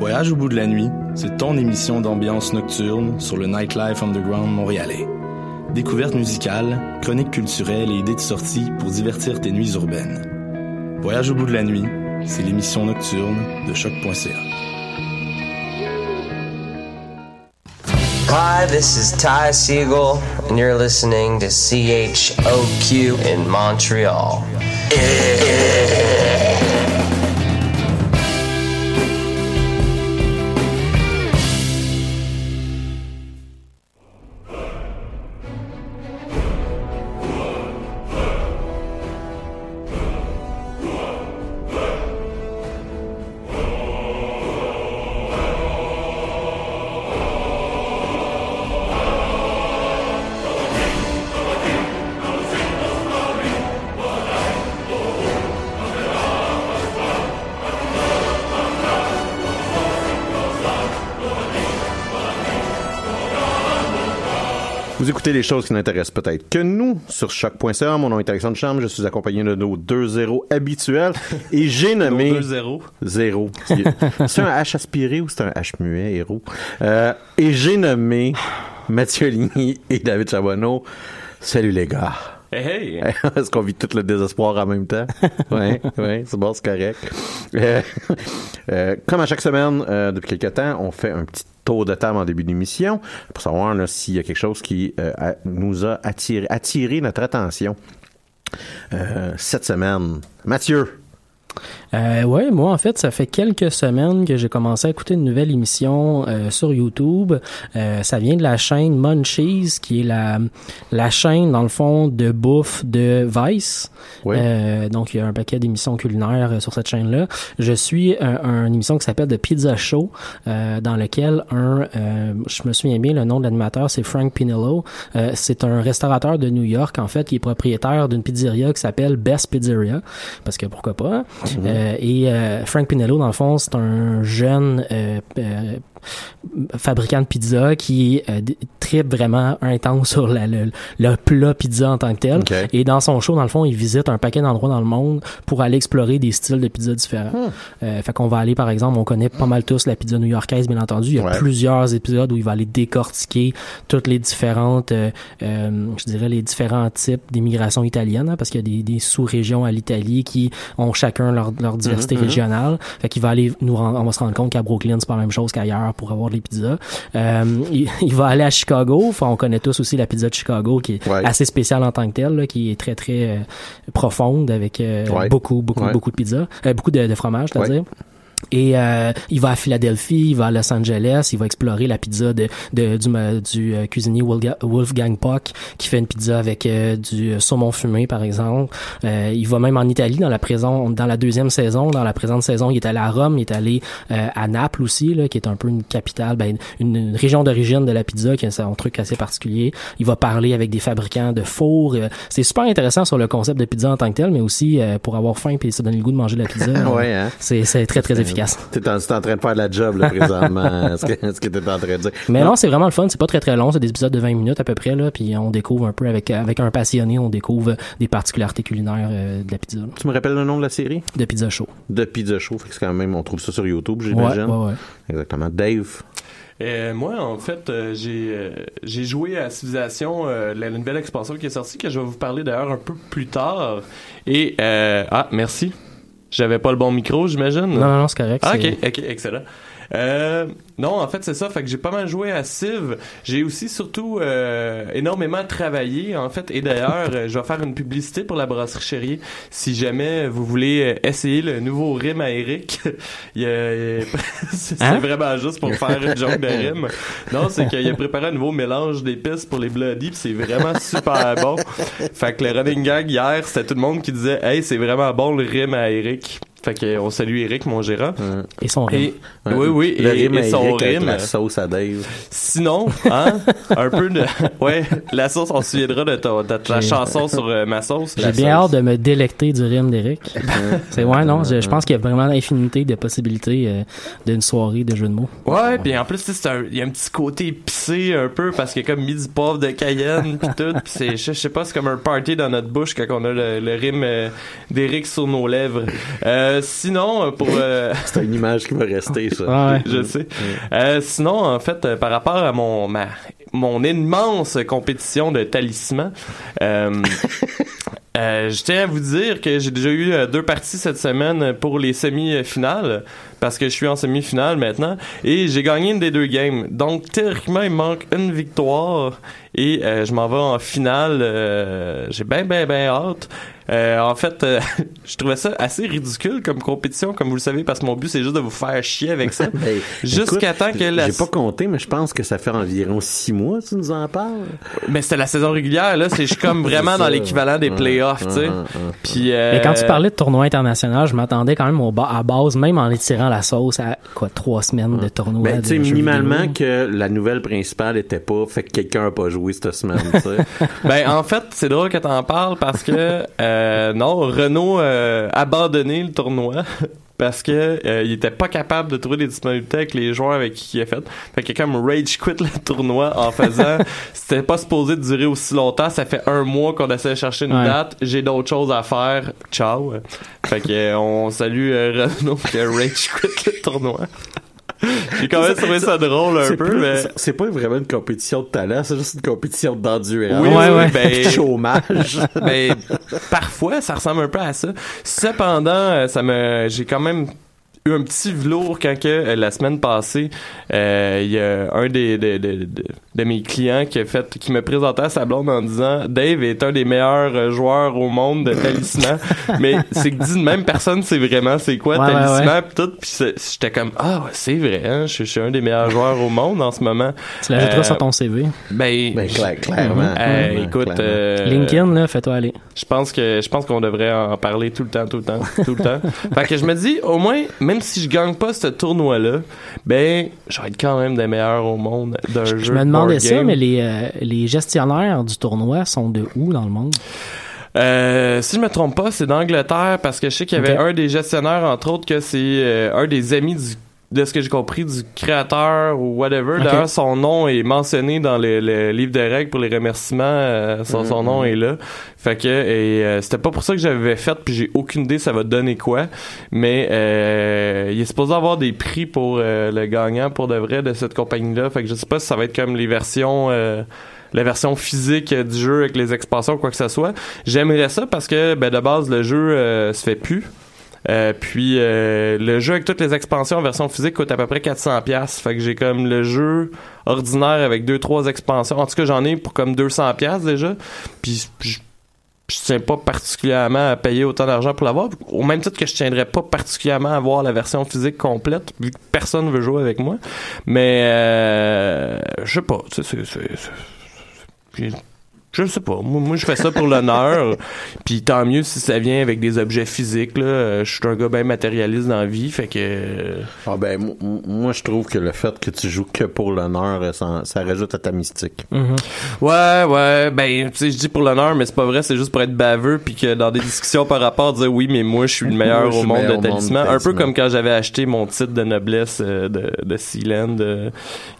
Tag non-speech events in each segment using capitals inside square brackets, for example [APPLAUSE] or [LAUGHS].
Voyage au bout de la nuit, c'est ton émission d'ambiance nocturne sur le Nightlife Underground montréalais. Découvertes musicales, chroniques culturelles et idées de sortie pour divertir tes nuits urbaines. Voyage au bout de la nuit, c'est l'émission nocturne de choc.ca. Hi, this is Ty Siegel, and you're listening to CHOQ in Montreal. Vous écoutez les choses qui n'intéressent peut-être que nous sur choc.ca. Mon nom est Alexandre Cham. Je suis accompagné de nos deux zéros habituels et j'ai [LAUGHS] nommé deux zéros. zéro. C'est un H aspiré ou c'est un H muet héros? Euh, Et j'ai nommé Mathieu Ligny et David Charbonneau. Salut les gars. Hey, hey. [LAUGHS] Est-ce qu'on vit tout le désespoir en même temps? [LAUGHS] Oui, oui, c'est bon, c'est correct. Euh, euh, comme à chaque semaine, euh, depuis quelques temps, on fait un petit tour de table en début d'émission pour savoir s'il y a quelque chose qui euh, a- nous a attiré, attiré notre attention euh, cette semaine. Mathieu, Euh, ouais, moi en fait, ça fait quelques semaines que j'ai commencé à écouter une nouvelle émission euh, sur YouTube. Euh, ça vient de la chaîne Munchies, qui est la la chaîne dans le fond de bouffe de Vice. Oui. Euh, donc il y a un paquet d'émissions culinaires sur cette chaîne-là. Je suis un, un- une émission qui s'appelle The Pizza Show, euh, dans lequel un, euh, je me souviens bien, le nom de l'animateur c'est Frank Pinello. Euh, c'est un restaurateur de New York en fait qui est propriétaire d'une pizzeria qui s'appelle Best Pizzeria, parce que pourquoi pas? Euh, et euh, Frank Pinello, dans le fond, c'est un jeune euh, euh, fabricant de pizza qui euh, tripe vraiment intense sur la- le, le plat pizza en tant que tel. Ok. Et dans son show, dans le fond, il visite un paquet d'endroits dans le monde pour aller explorer des styles de pizza différents. Euh, fait qu'on va aller, par exemple, on connaît pas mal tous la pizza new-yorkaise, bien entendu. Il y a Ouais. plusieurs épisodes où il va aller décortiquer toutes les différentes, euh, euh, je dirais, les différents types d'immigration italienne, hein, parce qu'il y a des, des sous-régions à l'Italie qui ont chacun leur, leur diversité régionale. Fait qu'il va aller nous on va se rendre compte qu'à Brooklyn, c'est pas la même chose qu'ailleurs pour avoir des pizzas. Euh, il, [LAUGHS] il va aller à Chicago. Enfin, on connaît tous aussi la pizza de Chicago qui est Ouais. assez spéciale en tant que telle, là, qui est très, très euh, profonde avec euh, Ouais. beaucoup, beaucoup, Ouais. beaucoup de pizza, euh, beaucoup de, de fromage, c'est-à-dire. Et euh, il va à Philadelphie, il va à Los Angeles, il va explorer la pizza de, de du, euh, du euh, cuisinier Wolfgang Puck qui fait une pizza avec euh, du saumon fumé par exemple. Euh, il va même en Italie dans la présent dans la deuxième saison, dans la présente saison, il est allé à Rome, il est allé euh, à Naples aussi là, qui est un peu une capitale, ben, une, une région d'origine de la pizza qui a un truc assez particulier. Il va parler avec des fabricants de fours. euh, c'est super intéressant sur le concept de pizza en tant que tel, mais aussi euh, pour avoir faim puis ça donne le goût de manger de la pizza. [LAUGHS] euh, Ouais, hein? C'est c'est très très efficace. [LAUGHS] T'es en, t'es en train de faire la job, là, présentement. [LAUGHS] ce que, ce que t'es en train de dire. Mais non, c'est vraiment le fun. C'est pas très très long. C'est des épisodes de 20 minutes à peu près là. Puis on découvre un peu avec avec un passionné, on découvre des particularités culinaires euh, de la pizza, là. Tu me rappelles le nom de la série? de pizza show. De Pizza Show. Fait que c'est quand même, on trouve ça sur YouTube, Ouais, j'imagine. ouais, ouais. Exactement. Dave? Euh, moi, en fait, euh, j'ai euh, j'ai joué à Civilization, euh, la, la nouvelle expansion qui est sortie, que je vais vous parler d'ailleurs un peu plus tard. Et euh, ah, merci. J'avais pas le bon micro, j'imagine? Non, non, non, c'est correct. Ah, ok, ok, excellent. Euh, non, en fait, c'est ça. Fait que j'ai pas mal joué à Civ. J'ai aussi surtout euh, énormément travaillé, en fait. Et d'ailleurs, euh, je vais faire une publicité pour la brasserie Chérier. Si jamais vous voulez essayer le nouveau rime à Eric, [LAUGHS] il a- [LAUGHS] c'est Hein? vraiment juste pour faire une joke de rime. Non, c'est qu'il a préparé un nouveau mélange d'épices pour les bloody, c'est vraiment super bon. Fait que le running gag hier, c'était tout le monde qui disait, hey, c'est vraiment bon le rime à Eric. Fait que on salue Eric, mon gérant. Et son rime. Et, oui, oui, Le et, rime et son Eric avec rime. la sauce à Dave. Sinon, hein, un peu de, [LAUGHS] ouais, la sauce, on se souviendra de ta, de ta chanson sur euh, ma sauce. J'ai bien sauce. hâte de me délecter du rime d'Eric. [LAUGHS] c'est ouais, non, je, je pense qu'il y a vraiment l'infinité de possibilités euh, d'une soirée de jeux de mots. Ouais, puis en plus, il y a un petit côté épicé un peu parce qu'il y a comme mis du poivre de Cayenne pis tout. Pis c'est, je, je sais pas, c'est comme un party dans notre bouche quand on a le, le rime euh, d'Eric sur nos lèvres. Euh, sinon, euh, pour... euh, [LAUGHS] C'est une image qui va rester, ça. Ouais. je sais. Euh, sinon, en fait, euh, par rapport à mon ma, mon immense compétition de talisman, euh, [LAUGHS] euh, je tiens à vous dire que j'ai déjà eu euh, deux parties cette semaine pour les semi-finales parce que je suis en semi-finale maintenant et j'ai gagné une des deux games. Donc théoriquement, il me manque une victoire et euh, je m'en vais en finale. euh, j'ai bien bien bien hâte. Euh, en fait, euh, [LAUGHS] je trouvais ça assez ridicule comme compétition, comme vous le savez, parce que mon but c'est juste de vous faire chier avec ça. [LAUGHS] Ben, Jusqu'à temps que la... J'ai pas compté, mais je pense que ça fait environ six mois, tu nous en parles. Mais c'était la saison régulière, là. C'est je suis comme [LAUGHS] vraiment dans l'équivalent des playoffs, tu sais. Puis. euh, Mais quand tu parlais de tournoi international, je m'attendais quand même au ba- à base, même en étirant la sauce à quoi trois semaines de tournoi. Ben, tu sais, minimalement vidéo. que la nouvelle principale était pas, fait que quelqu'un a pas joué cette semaine, tu sais. Ben, en fait, c'est drôle que t'en parles parce que, euh, non, Renault a abandonné le tournoi. [LAUGHS] Parce que euh, il était pas capable de trouver des disponibilités avec les joueurs avec qui il a fait. Fait que comme rage quit le [LAUGHS] tournoi en faisant [LAUGHS] c'était pas supposé durer aussi longtemps, ça fait un mois qu'on essaie de chercher une Ouais. date, j'ai d'autres choses à faire. Ciao. Fait que euh, on salue euh, Renault qui a rage quit le tournoi. J'ai quand même trouvé ça drôle un peu, plus- mais c'est pas vraiment une compétition de talent, c'est juste une compétition d'endurance. Oui, Ouais, oui, ouais. ben, chômage. [LAUGHS] ben, parfois, ça ressemble un peu à ça. Cependant, euh, ça me, j'ai quand même eu un petit velours quand que euh, la semaine passée, euh, il y a un des de, de, de, de mes clients qui a fait, qui me présentait à sa blonde en disant Dave est un des meilleurs euh, joueurs au monde de talisman. [LAUGHS] Mais c'est que dit de même personne sait vraiment c'est quoi Ouais, ouais, talisman pis tout. Puis c'est- j'étais comme ah ouais, c'est vrai, hein, je, je suis un des meilleurs joueurs au monde en ce moment. Tu l'ajouteras Euh, sur ton CV. Ben, Ben, clair- clairement. euh, clairement, écoute, clairement. euh, LinkedIn, là, fais-toi aller. Je pense que je pense qu'on devrait en parler tout le temps, tout le temps, tout le temps. [LAUGHS] Fait que je me dis, au moins, même si je gagne pas ce tournoi-là, ben, je vais être quand même des meilleurs au monde d'un jeu. Je me de demandais ça, game. mais les, euh, les gestionnaires du tournoi sont de où dans le monde? Euh, si je me trompe pas, c'est d'Angleterre parce que je sais qu'il y avait un des gestionnaires, entre autres, que c'est euh, un des amis du de ce que j'ai compris du créateur ou whatever. D'ailleurs, son nom est mentionné dans le, le livre de règles pour les remerciements. euh, son, son nom est là. Fait que et euh, c'était pas pour ça que j'avais fait, puis j'ai aucune idée ça va donner quoi. Mais euh, il est supposé avoir des prix pour euh, le gagnant pour de vrai de cette compagnie-là. Fait que je sais pas si ça va être comme les versions. euh, la version physique du jeu avec les expansions ou quoi que ce soit. J'aimerais ça parce que ben, de base le jeu euh, se fait plus. Euh, puis euh, le jeu avec toutes les expansions en version physique coûte à peu près 400 pièces. Fait que j'ai comme le jeu ordinaire avec deux trois expansions. En tout cas, j'en ai pour comme 200 pièces déjà. Puis je je tiens pas particulièrement à payer autant d'argent pour l'avoir, au même titre que je tiendrais pas particulièrement à voir la version physique complète, vu que personne veut jouer avec moi. Mais euh, je sais pas, c'est- je sais pas. Moi, moi, je fais ça pour l'honneur. [LAUGHS] Puis tant mieux si ça vient avec des objets physiques. Là. Euh, Je suis un gars bien matérialiste dans la vie. Fait que. euh, Ah ben, mo- mo- moi, je trouve que le fait que tu joues que pour l'honneur, euh, ça, ça rajoute à ta mystique. Ouais, ouais. Ben, tu sais, je dis pour l'honneur, mais c'est pas vrai. C'est juste pour être baveux. Puis que dans des discussions par rapport, dire oui, mais moi, je suis le [LAUGHS] meilleur Moi, au monde meilleur de talisman. Un peu comme quand j'avais acheté mon titre de noblesse euh, de, de Sealand. euh,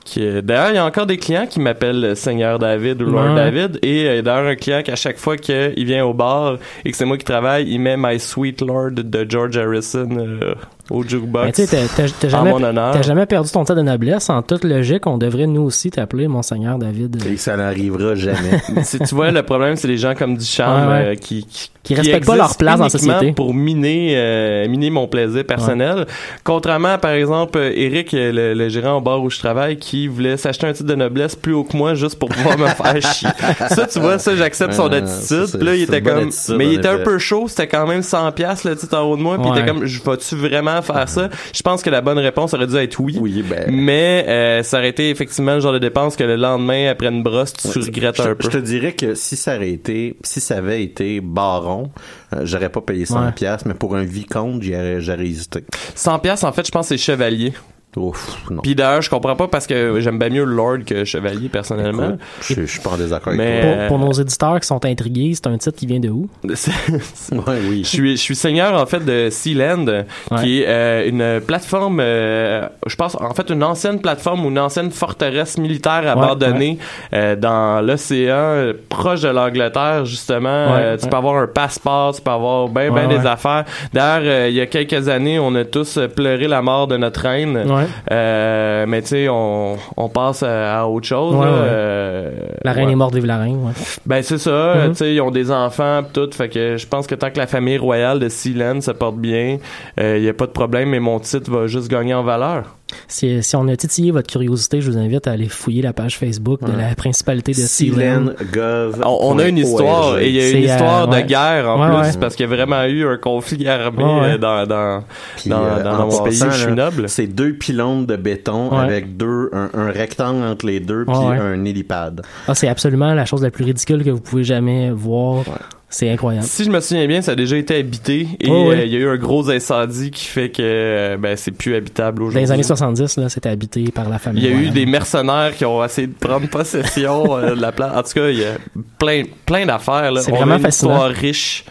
qui, D'ailleurs, il y a encore des clients qui m'appellent Seigneur David ou Lord Ouais. David. Et euh, d'ailleurs, un client qu'à chaque fois qu'il vient au bar et que c'est moi qui travaille, il met My Sweet Lord de George Harrison euh, au jukebox. Ben, tu sais, t'as- jamais, mon honneur. t'as jamais perdu ton titre de noblesse. En toute logique, on devrait nous aussi t'appeler Monseigneur David. Et ça n'arrivera jamais. [LAUGHS] Si tu vois, le problème, c'est les gens comme Duchamp Ouais, ouais. euh, qui, qui, Qui respectent pas leur place dans la société. pour miner, euh, miner mon plaisir personnel. Contrairement à, par exemple, Eric, le, le gérant au bar où je travaille, qui voulait s'acheter un titre de noblesse plus haut que moi juste pour pouvoir me faire [LAUGHS] chier. Ça, tu vois, ça, j'accepte son attitude. Puis là, il était comme, attitude, mais il était un peu chaud. C'était quand même 100 pièces le titre en haut de moi. Puis il était comme, je vas-tu vraiment faire ça? Je pense que la bonne réponse aurait dû être oui. Oui, ben. Mais euh, ça aurait été effectivement le genre de dépense que le lendemain, après une brosse, tu regrettes je, un te- peu. je te dirais que si ça aurait été, si ça avait été baron, euh, j'aurais pas payé 100 Ouais. pièces, mais pour un vicomte, j'aurais, j'aurais hésité. 100 pièces en fait, je pense que c'est chevalier. Ouf, non. Puis d'ailleurs, je comprends pas parce que j'aime bien mieux Lord que chevalier personnellement. Écoute, je, je suis pas en désaccord Mais- avec Pour, Euh, pour nos éditeurs qui sont intrigués, c'est un titre qui vient de où? [LAUGHS] Toi. Ouais, oui. Je suis, je suis seigneur en fait de Sealand, qui est euh, une plateforme, euh, je pense en fait une ancienne plateforme ou une ancienne forteresse militaire abandonnée euh, dans l'océan, proche de l'Angleterre justement. Ouais, Euh, tu ouais. peux avoir un passeport, tu peux avoir bien ouais. des affaires. D'ailleurs, euh, il y a quelques années, on a tous pleuré la mort de notre reine. Ouais. Euh, mais tu sais, on, on passe à, à autre chose. Ouais, là. ouais. Euh, La reine est morte, vive la reine. Ouais. Ben c'est ça, euh, Mhm. tu sais, ils ont des enfants pis tout, fait que je pense que tant que la famille royale de Sealand se porte bien, il y a pas de problème, mais mon titre va juste gagner en valeur. Si, si on a titillé votre curiosité, je vous invite à aller fouiller la page Facebook de la principalité de Sealand. Gov. On, on a une histoire et il y a une euh, histoire de ouais. guerre en Ouais, plus ouais. parce qu'il y a vraiment eu un conflit armé euh, dans dans Puis, dans, euh, dans mon pays passant, où je suis là, noble. C'est deux pylônes de béton Ouais. avec deux, un, un rectangle entre les deux, puis un hélipad. Ah, c'est absolument la chose la plus ridicule que vous pouvez jamais voir. C'est incroyable. Si je me souviens bien, ça a déjà été habité et Oh, euh, oui. il y a eu un gros incendie qui fait que euh, ben c'est plus habitable Dans aujourd'hui. les années 70, là, c'était habité par la famille. Il y a eu des mercenaires qui ont essayé de prendre possession [LAUGHS] euh, de la place. En tout cas, il y a plein, plein d'affaires. là. C'est vraiment a une fascinant. histoire riche.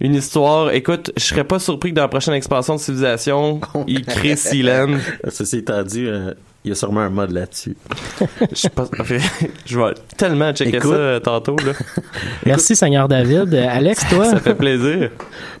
Une histoire, écoute, je serais pas surpris que dans la prochaine expansion de Civilisation, [LAUGHS] ils créent Sealand. Ceci étant dit, euh, il y a sûrement un mode là-dessus. [LAUGHS] Je sais [LAUGHS] pas- je vais tellement checker Écoute. ça euh, tantôt. Là. Merci, Seigneur David. Euh, Alex, [LAUGHS] toi? Ça fait plaisir.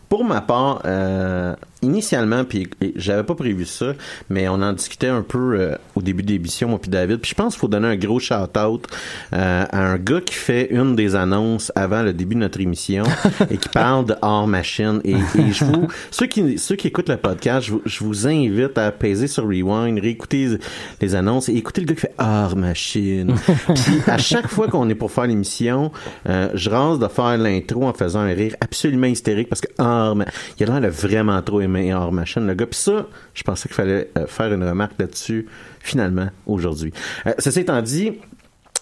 Pour ma part, euh, initialement, puis j'avais pas prévu ça, mais on en discutait un peu euh, au début de l'émission, moi puis David. Puis je pense qu'il faut donner un gros shout-out euh, à un gars qui fait une des annonces avant le début de notre émission [LAUGHS] et qui parle de hors machine. Et, et je vous, [LAUGHS] ceux qui ceux qui écoutent le podcast, je vous, je vous invite à peser sur rewind, réécouter les annonces et écouter le gars qui fait hors machine. [LAUGHS] puis à chaque fois qu'on est pour faire l'émission, euh, je rase de faire l'intro en faisant un rire absolument hystérique parce que hors il a l'air vraiment trop aimer hors machine le gars. Puis ça, je pensais qu'il fallait euh, faire une remarque là-dessus finalement aujourd'hui. Euh, ceci étant dit,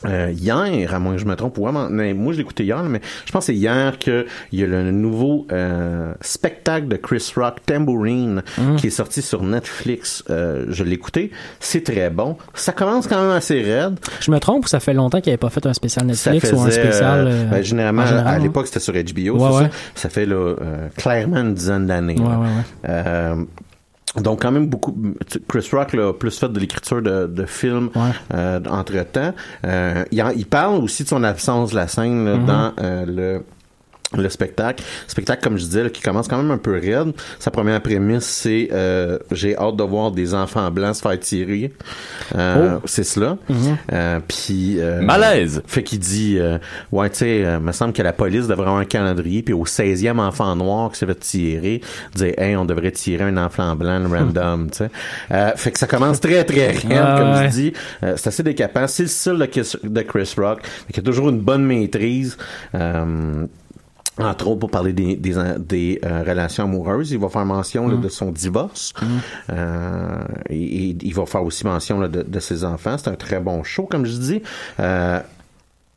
euh, hier, à moins que je me trompe, ouais, mais moi je écouté hier, mais je pense que c'est hier qu'il y a le nouveau euh, spectacle de Chris Rock, Tambourine, qui est sorti sur Netflix. Euh, je l'ai écouté, c'est très bon. Ça commence quand même assez raide. Je me trompe ou ça fait longtemps qu'il n'y avait pas fait un spécial Netflix faisait, ou un spécial. euh, euh, ben, généralement, en général, à l'époque, c'était sur HBO, Ouais, c'est ouais. ça. Ça fait là, euh, clairement une dizaine d'années. Ouais, donc quand même beaucoup. Chris Rock là, a plus fait de l'écriture de, de films Ouais. euh, entre temps. Euh, il, en- il parle aussi de son absence de la scène là, Mm-hmm. dans euh, le le spectacle. Spectacle, comme je disais, là, qui commence quand même un peu raide. Sa première prémisse, c'est euh, j'ai hâte de voir des enfants blancs se faire tirer. Euh, Oh. C'est cela. Mm-hmm. Euh, puis euh, Malaise. fait qu'il dit euh, ouais tu sais euh, me semble que la police devrait avoir un calendrier puis au 16e enfant noir qui s'est fait tirer dire hey on devrait tirer un enfant blanc random tu sais euh, fait que ça commence très très [LAUGHS] raide Ah, comme ouais. je dis Euh, c'est assez décapant c'est le style de, Kiss- de Chris Rock mais qui a toujours une bonne maîtrise euh, entre autres pour parler des, des, des euh, relations amoureuses. Il va faire mention là, de son divorce. Euh, et, et il va faire aussi mention là, de, de ses enfants. C'est un très bon show, comme je dis. Euh,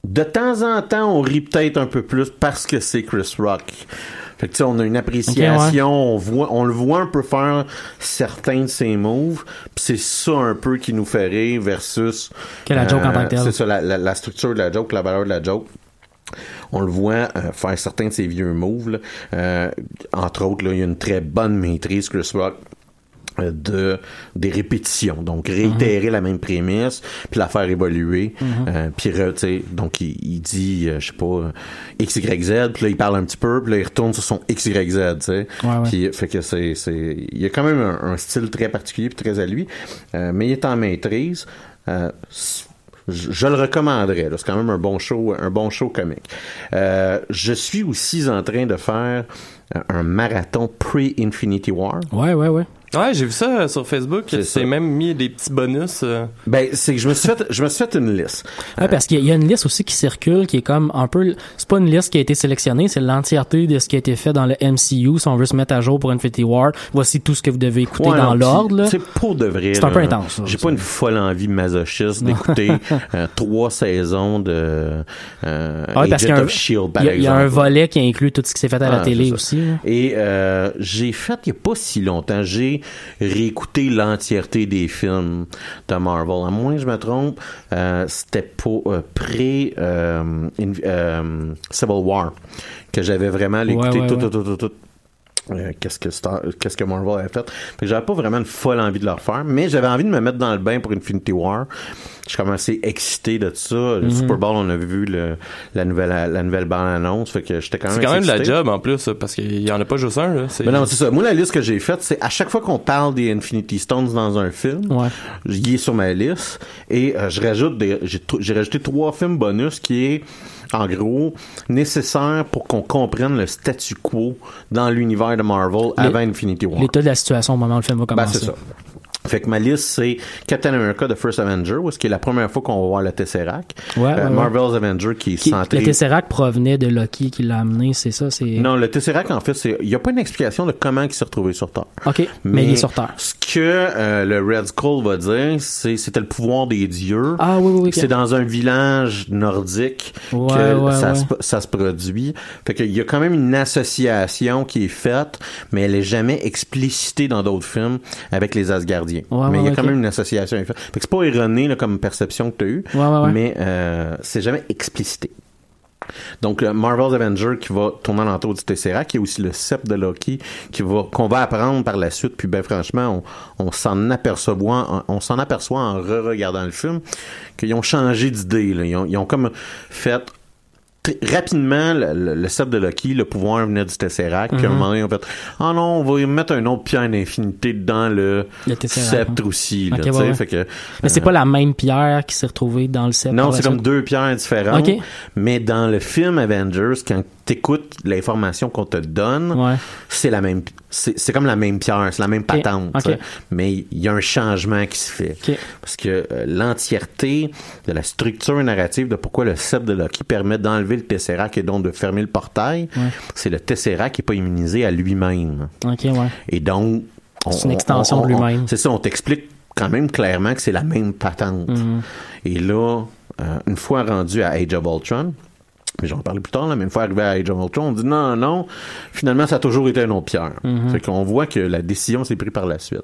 de temps en temps, on rit peut-être un peu plus parce que c'est Chris Rock. Fait que, tu sais, on a une appréciation, on voit, on le voit un peu faire certains de ses moves, puis c'est ça un peu qui nous fait rire versus Que la joke en tant que telle. C'est ça, la, la, la structure de la joke, la valeur de la joke on le voit euh, faire certains de ses vieux moves. là. Euh, entre autres, là, il y a une très bonne maîtrise, Chris Rock euh, de des répétitions donc réitérer la même prémisse puis la faire évoluer euh, puis re- tu sais, donc il, il dit euh, je sais pas x y z puis là il parle un petit peu puis là il retourne sur son x y z tu sais Ouais, ouais. puis fait que c'est c'est il y a quand même un, un style très particulier puis très à lui euh, mais il est en maîtrise je, le recommanderais. C'est quand même un bon show, un bon show comique. Euh, je suis aussi en train de faire un marathon pre-Infinity War. Ouais, ouais, ouais. Ouais, j'ai vu ça euh, sur Facebook. C'est C'est même mis des petits bonus. euh. Ben, c'est que je me suis fait, je me suis fait une liste. Ouais, parce qu'il y a- y une liste aussi qui circule qui est comme un peu c'est pas une liste qui a été sélectionnée, c'est l'entièreté de ce qui a été fait dans le MCU si on veut se mettre à jour pour Infinity War. Voici tout ce que vous devez écouter Ouais, dans l'ordre sais, pour de vrai. C'est un peu intense, ça, J'ai pas une folle envie masochiste d'écouter [LAUGHS] euh, trois saisons de euh, Ah Ouais, parce y un- Shield, par Il y, a- y un volet qui inclut tout ce qui s'est fait à la Ah, télé c'est aussi. là. Et euh, j'ai fait, il n'y a pas si longtemps, j'ai réécouté l'entièreté des films de Marvel. À moins que je me trompe, euh, c'était pour euh, pré euh, Civil War que j'avais vraiment écouté ouais, tout, ouais. tout, tout, tout, tout. Euh, qu'est-ce que Star- qu'est-ce que Marvel avait fait fait j'avais pas vraiment une folle envie de le refaire mais j'avais envie de me mettre dans le bain pour Infinity War je commençais excité de ça Mhm. le Super Bowl on avait vu le, la nouvelle la nouvelle bande annonce fait que j'étais quand même C'est quand même de la job en plus, parce qu'il y en a pas juste un. Là. Mais non, c'est ça. Moi, la liste que j'ai faite, c'est à chaque fois qu'on parle des Infinity Stones dans un film, Ouais. il est sur ma liste et euh, je rajoute des, j'ai rajouté trois films bonus qui est en gros nécessaire pour qu'on comprenne le statu quo dans l'univers de Marvel avant Infinity War. L'état de la situation au moment où le film va Ben, commencer. c'est ça. Fait que ma liste, c'est Captain America The First Avenger, où est-ce qui est la première fois qu'on va voir le Tesseract. Ouais, ouais. Marvel's Avenger qui Qui- centré... le Tesseract provenait de Loki qui l'a amené, c'est ça, c'est Non, le Tesseract, en fait, c'est il n'y a pas une explication de comment il s'est retrouvé sur Terre. OK, mais, il est sur Terre. Ce que euh, le Red Skull va dire, c'est c'était le pouvoir des dieux. Ah oui oui oui. C'est dans un village nordique que ça. Se, ça se produit. Fait qu'il y a quand même une association qui est faite, mais elle est jamais explicitée dans d'autres films avec les Asgardiens. Ouais, mais il y a quand même une association. Fait que c'est pas erroné là, comme perception que tu as eue, mais euh, c'est jamais explicité. Donc, le Marvel's Avenger qui va tourner l'entour du Tesseract, qui est aussi le sceptre de Loki, qui va, qu'on va apprendre par la suite. Puis, ben, franchement, on, on s'en aperçoit, on, s'en aperçoit en re-regardant le film, qu'ils ont changé d'idée, là. Ils ont, ils ont comme fait, rapidement, le, le, le sceptre de Loki, le pouvoir venait du Tesseract, puis à un moment donné, ils ont fait, ah non, on va y mettre un autre pierre d'infinité dans le, Le sceptre aussi, là, Ok, tu ouais. Fait que, Mais c'est euh, pas la même pierre qui s'est retrouvée dans le sceptre. non, c'est comme deux pierres différentes. Ok. Mais dans le film Avengers, quand t'écoutes l'information qu'on te donne, Ouais. c'est la même, c'est c'est comme la même pierre, c'est la même patente. Mais il y a un changement qui se fait. Parce que euh, l'entièreté de la structure narrative de pourquoi le sceptre de Loki permet d'enlever le Tesseract et donc de fermer le portail, Ouais. c'est le Tesseract qui est pas immunisé à lui-même. Ouais. Et donc, on- C'est une on- extension on- de lui-même. C'est ça, on t'explique quand même clairement que c'est la même patente. Mhm. Et là, euh, une fois rendu à Age of Ultron, mais j'en parlais plus tard, là, mais une fois arrivé à Age of Ultron, on dit non, non, finalement, ça a toujours été un autre pierre. Mhm. Fait qu'on voit que la décision s'est prise par la suite.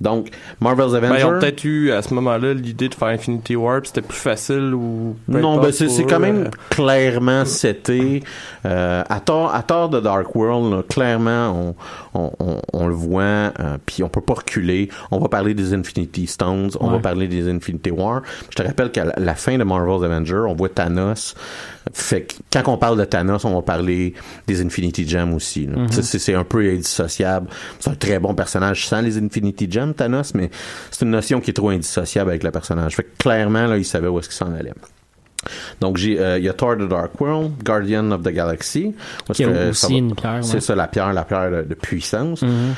Donc, Marvel's Ben, Avenger. ils ont peut-être eu à ce moment-là l'idée de faire Infinity War, puis c'était plus facile ou. Non, ben c'est c'est quand même euh, clairement c'était euh, à tort à tort de Dark World là, clairement on, on, on, on le voit euh, puis on peut pas reculer on va parler des Infinity Stones on Ouais. va parler des Infinity War je te rappelle qu'à la- la fin de Marvel's Avenger on voit Thanos fait que quand on parle de Thanos on va parler des Infinity Gems aussi. Mhm. C'est un peu indissociable c'est un très bon personnage sans les Infinity Gems Thanos mais c'est une notion qui est trop indissociable avec le personnage fait que clairement là il savait où est-ce qu'il s'en allait donc, euh, il y a Thor the Dark World, Guardian of the Galaxy. Qui aussi une pierre, C'est ça, la pierre, la pierre de, de puissance. Mhm.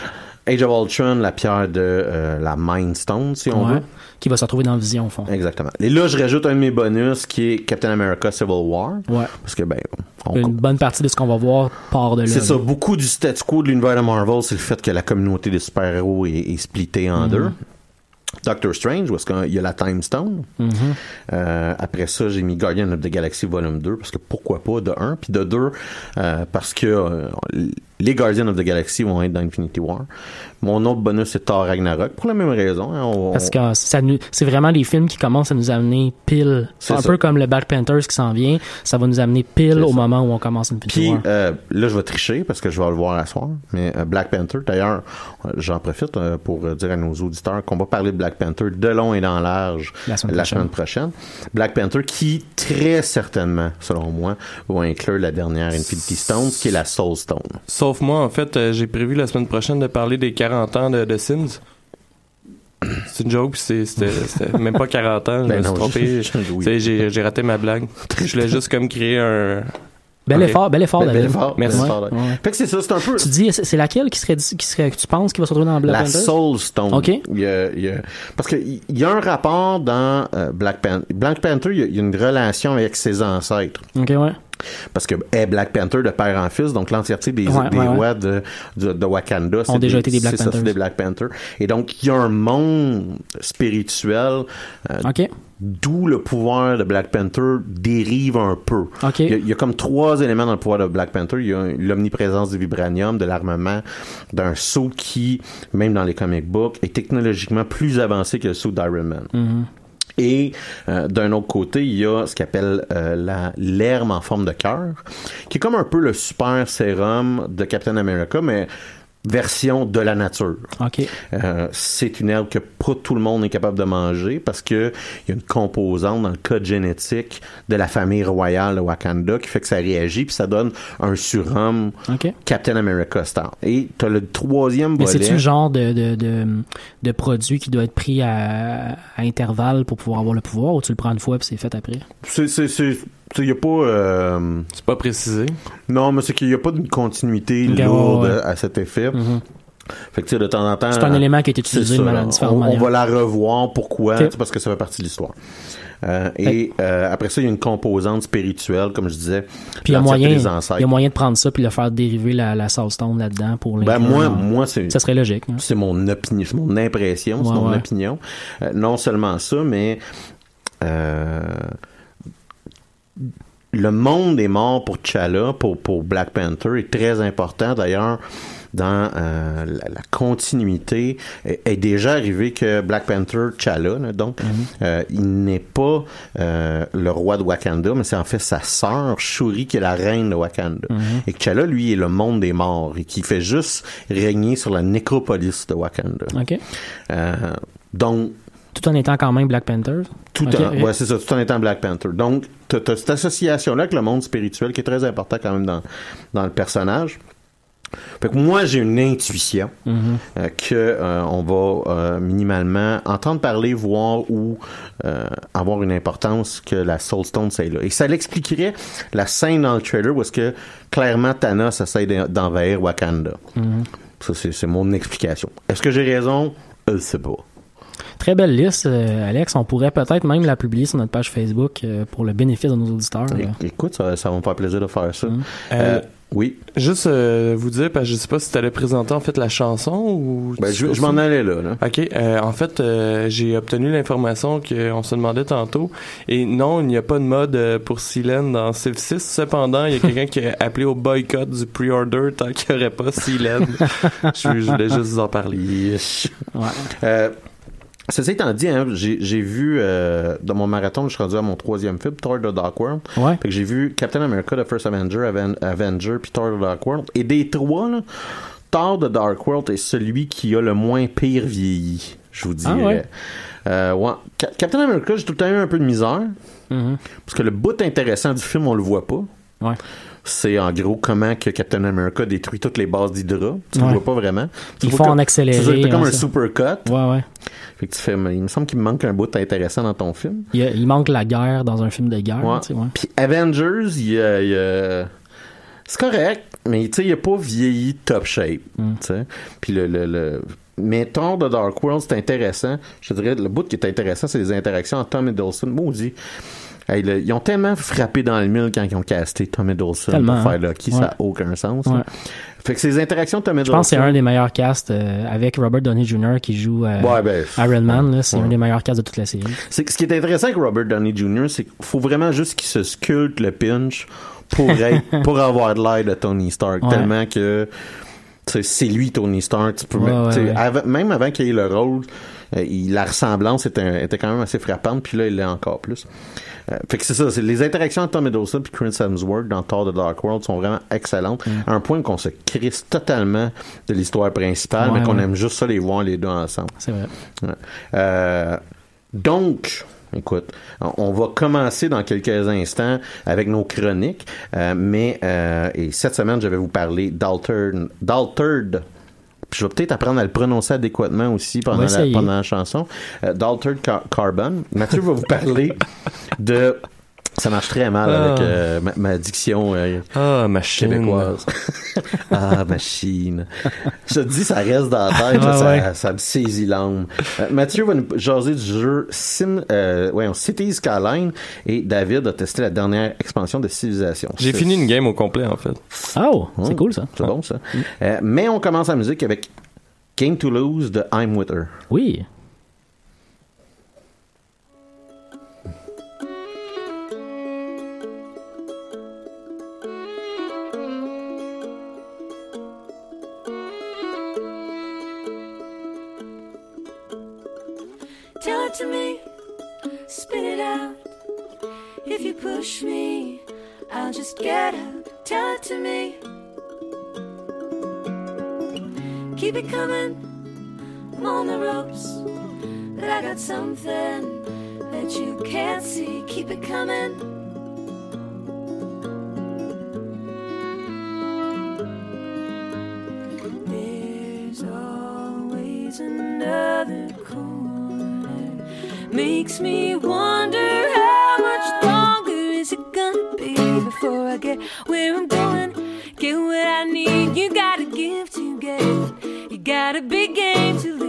Age of Ultron, la pierre de euh, la Mind Stone, si on Ouais. veut. Qui va se retrouver dans Vision, au fond. Exactement. Et là, je rajoute un de mes bonus qui est Captain America Civil War. Ouais. Parce que, ben, on, Une bonne partie de ce qu'on va voir part de là. c'est ça. Beaucoup du statu quo de l'univers de Marvel, c'est le fait que la communauté des super-héros est, est splittée en Mhm. deux. Doctor Strange, où est-ce qu'il y a la Time Stone. Mhm. Euh, après ça, j'ai mis Guardian of the Galaxy Volume 2, parce que pourquoi pas, de 1, puis de 2, euh, parce que euh, les Guardians of the Galaxy vont être dans Infinity War. Mon autre bonus, c'est Thor Ragnarok, pour la même raison. hein, on- Parce que ça c'est vraiment des films qui commencent à nous amener pile. C'est Un ça. peu comme le Black Panthers qui s'en vient. Ça va nous amener pile au ça. moment où on commence une Puis War. euh, là, je vais tricher parce que je vais le voir à soir. Mais euh, Black Panther, d'ailleurs, euh, j'en profite euh, pour dire à nos auditeurs qu'on va parler de Black Panther de long et dans large La semaine prochaine. semaine prochaine. Black Panther qui, très certainement, selon moi, va inclure la dernière Infinity Stone, qui est la Soul Stone. Sauf moi, en fait, euh, j'ai prévu la semaine prochaine de parler des 40 ans de, de Sims. C'est une joke, puis c'est- [LAUGHS] même pas 40 ans, je Ben me suis trompé. [LAUGHS] J'ai raté ma blague. [LAUGHS] Je voulais juste comme créer un... Bel effort, bel effort, Bel- effort, Merci. Ouais. Fait que c'est ça, c'est un peu... Tu dis, c'est laquelle qui serait, qui serait, que tu penses qui va se retrouver dans Black la Panther? Soul Stone. Ok. Il y a- il y a- parce que il y a un rapport dans euh, Black Panther. Black Panther, il y, a, il y a une relation avec ses ancêtres. Ok, ouais. Parce que est Black Panther de père en fils, donc l'entièreté des, Ouais, des ouais, rois de, de, de Wakanda, c'est Ont déjà été des Black ça, Panthers. c'est des Black Panthers. Et donc, il y a un monde spirituel euh, d'où le pouvoir de Black Panther dérive un peu. Il, y a, il y a comme trois éléments dans le pouvoir de Black Panther. Il y a l'omniprésence du vibranium, de l'armement, d'un saut qui, même dans les comic books, est technologiquement plus avancé que le saut d'Iron Man. Mhm. Et euh, d'un autre côté, il y a ce qu'appelle euh, la l'herbe en forme de cœur, qui est comme un peu le super sérum de Captain America, mais version de la nature. Ok. Euh, c'est une herbe que pas tout le monde est capable de manger parce que il y a une composante dans le code génétique de la famille royale de Wakanda qui fait que ça réagit puis ça donne un surhomme Ok. Captain America style. Et t'as le troisième Mais c'est-tu le genre de, de, de, de produit qui doit être pris à, à intervalle pour pouvoir avoir le pouvoir ou tu le prends une fois puis c'est fait après? C'est c'est c'est il y a pas euh, C'est pas précisé. non mais c'est qu'il y a pas d'une continuité lourde ouais, ouais. à cet effet. Mhm. Fait que tu sais de temps en temps C'est un euh, élément qui a été utilisé de manière différente. on, on va la revoir. Pourquoi? Parce que ça fait partie de l'histoire. Euh, et euh, après ça, il y a une composante spirituelle, comme je disais. Puis il y a moyen, il y a moyen de prendre ça puis de faire dériver la, la Soul Stone là-dedans pour Ben l'inclure moi, moi c'est Ça serait logique. hein. c'est mon opinion, c'est mon impression, c'est mon ouais. opinion. Euh, non seulement ça, mais euh, le monde des morts pour T'Challa, pour, pour Black Panther, est très important. D'ailleurs, dans euh, la, la continuité, est, est déjà arrivé que Black Panther, T'Challa, donc, euh, il n'est pas euh, le roi de Wakanda, mais c'est en fait sa sœur, Shuri, qui est la reine de Wakanda. Et que T'Challa, lui, est le monde des morts et qui fait juste régner sur la nécropolis de Wakanda. Donc, Tout en étant quand même Black Panther. tout en, ouais, c'est ça, tout en étant Black Panther. Donc, t'as, t'as cette association-là avec le monde spirituel qui est très important quand même dans, dans le personnage. Fait que moi, j'ai une intuition Mhm. euh, que euh, on va euh, minimalement entendre parler, voir ou avoir une importance que la Soul Stone c'est là. Et ça l'expliquerait la scène dans le trailer où est-ce que clairement Thanos essaie d'en- d'envahir Wakanda. Mhm. Ça, c'est, c'est mon explication. Est-ce que j'ai raison? Je sais pas. Très belle liste, euh, Alex. On pourrait peut-être même la publier sur notre page Facebook euh, pour le bénéfice de nos auditeurs. É- Écoute, ça, ça va me faire plaisir de faire ça. Mhm. Euh, Euh, oui. Juste euh, vous dire, parce que je sais pas si tu allais présenter en fait la chanson ou... Ben, je, je m'en allais là. là. Ok, euh, en fait, euh, j'ai obtenu l'information qu'on se demandait tantôt. Et non, il n'y a pas de mode pour Silène dans Civ 6. Cependant, il y a quelqu'un qui a [LAUGHS] appelé au boycott du pre-order tant qu'il n'y aurait pas Silène. [LAUGHS] je, je voulais juste vous en parler. Ouais. Ceci étant dit, hein, j'ai vu euh, dans mon marathon, je suis rendu à mon troisième film, Thor The Dark World. Ouais. Fait que j'ai vu Captain America, The First Avenger, Aven- Avenger, puis Thor The Dark World. Et des trois, là, Thor The Dark World est celui qui a le moins pire vieilli, je vous dirais. Ah ouais? Euh, ouais. Captain America, j'ai tout le temps eu un peu de misère. Mhm. Parce que le bout intéressant du film, on le voit pas. Ouais. C'est en gros comment que Captain America détruit toutes les bases d'Hydra. Tu le Ouais. vois pas vraiment. Tu Ils font en accéléré, C'est comme un ça. super cut. Ouais, ouais. Fait que tu fais, mais il me semble qu'il me manque un bout intéressant dans ton film. Il, y a- il manque la guerre dans un film de guerre. Ouais. tu sais, ouais. Puis Avengers, il y a, il a- c'est correct. mais tu sais, il a pas vieilli top shape. Mm. Puis le, le, le- Mais Thor de Dark World, c'est intéressant. Je te dirais, le bout qui est intéressant, c'est les interactions entre Tom Hiddleston. Maudit. Hey, le- ils ont tellement frappé dans le mille quand ils ont casté Tom Hiddleston Tellement, pour faire hein? Loki, Ouais. ça n'a aucun sens. Ouais. Fait que ces interactions de Tom Je Hiddleston... pense que c'est un des meilleurs casts euh, avec Robert Downey Jr. qui joue euh, Ouais, ben, Iron Man. C'est un des meilleurs casts de toute la série. C'est ce qui est intéressant avec Robert Downey Jr., c'est qu'il faut vraiment juste qu'il se sculpte le pinch pour [LAUGHS] être, pour avoir de l'air de Tony Stark, tellement que c'est lui Tony Stark. Tu peux avant- même avant qu'il ait le rôle, euh, il- la ressemblance était, était quand même assez frappante, puis là il l'est encore plus. Euh, fait que c'est ça, c'est les interactions entre Tom Hiddleston et Chris Hemsworth dans Thor The Dark World sont vraiment excellentes, Mm. à un point qu'on se crisse totalement de l'histoire principale, Ouais, mais qu'on ouais. aime juste ça les voir les deux ensemble. C'est vrai. Ouais. Euh, donc, écoute, on- va commencer dans quelques instants avec nos chroniques, euh, mais euh, et cette semaine, je vais vous parler d'Altered. Puis Je vais peut-être apprendre à le prononcer adéquatement aussi pendant, la, pendant la chanson. Euh, Car- Carbon. Mathieu va vous parler [LAUGHS] de... Ça marche très mal Ah. avec euh, ma, ma diction euh, Ah, machine. québécoise. [LAUGHS] ah, machine. Je te dis, ça reste dans la tête, là, Ouais, ça, ça me saisit l'âme. Euh, Mathieu va nous jaser du jeu Sim, euh, ouais, Cities Skyline et David a testé la dernière expansion de Civilization. J'ai fini une game au complet, en fait. Oh, c'est Oh, cool ça. C'est bon, ça. Euh, mais on commence la musique avec Game to Lose de I'm With Her. Oui. Push me, I'll just get up. Tell it to me. Keep it coming, I'm on the ropes. But I got something that you can't see. Keep it coming. There's always another corner. Makes me wonder get where I'm going. Get what I need. You gotta give to get. You got a big game to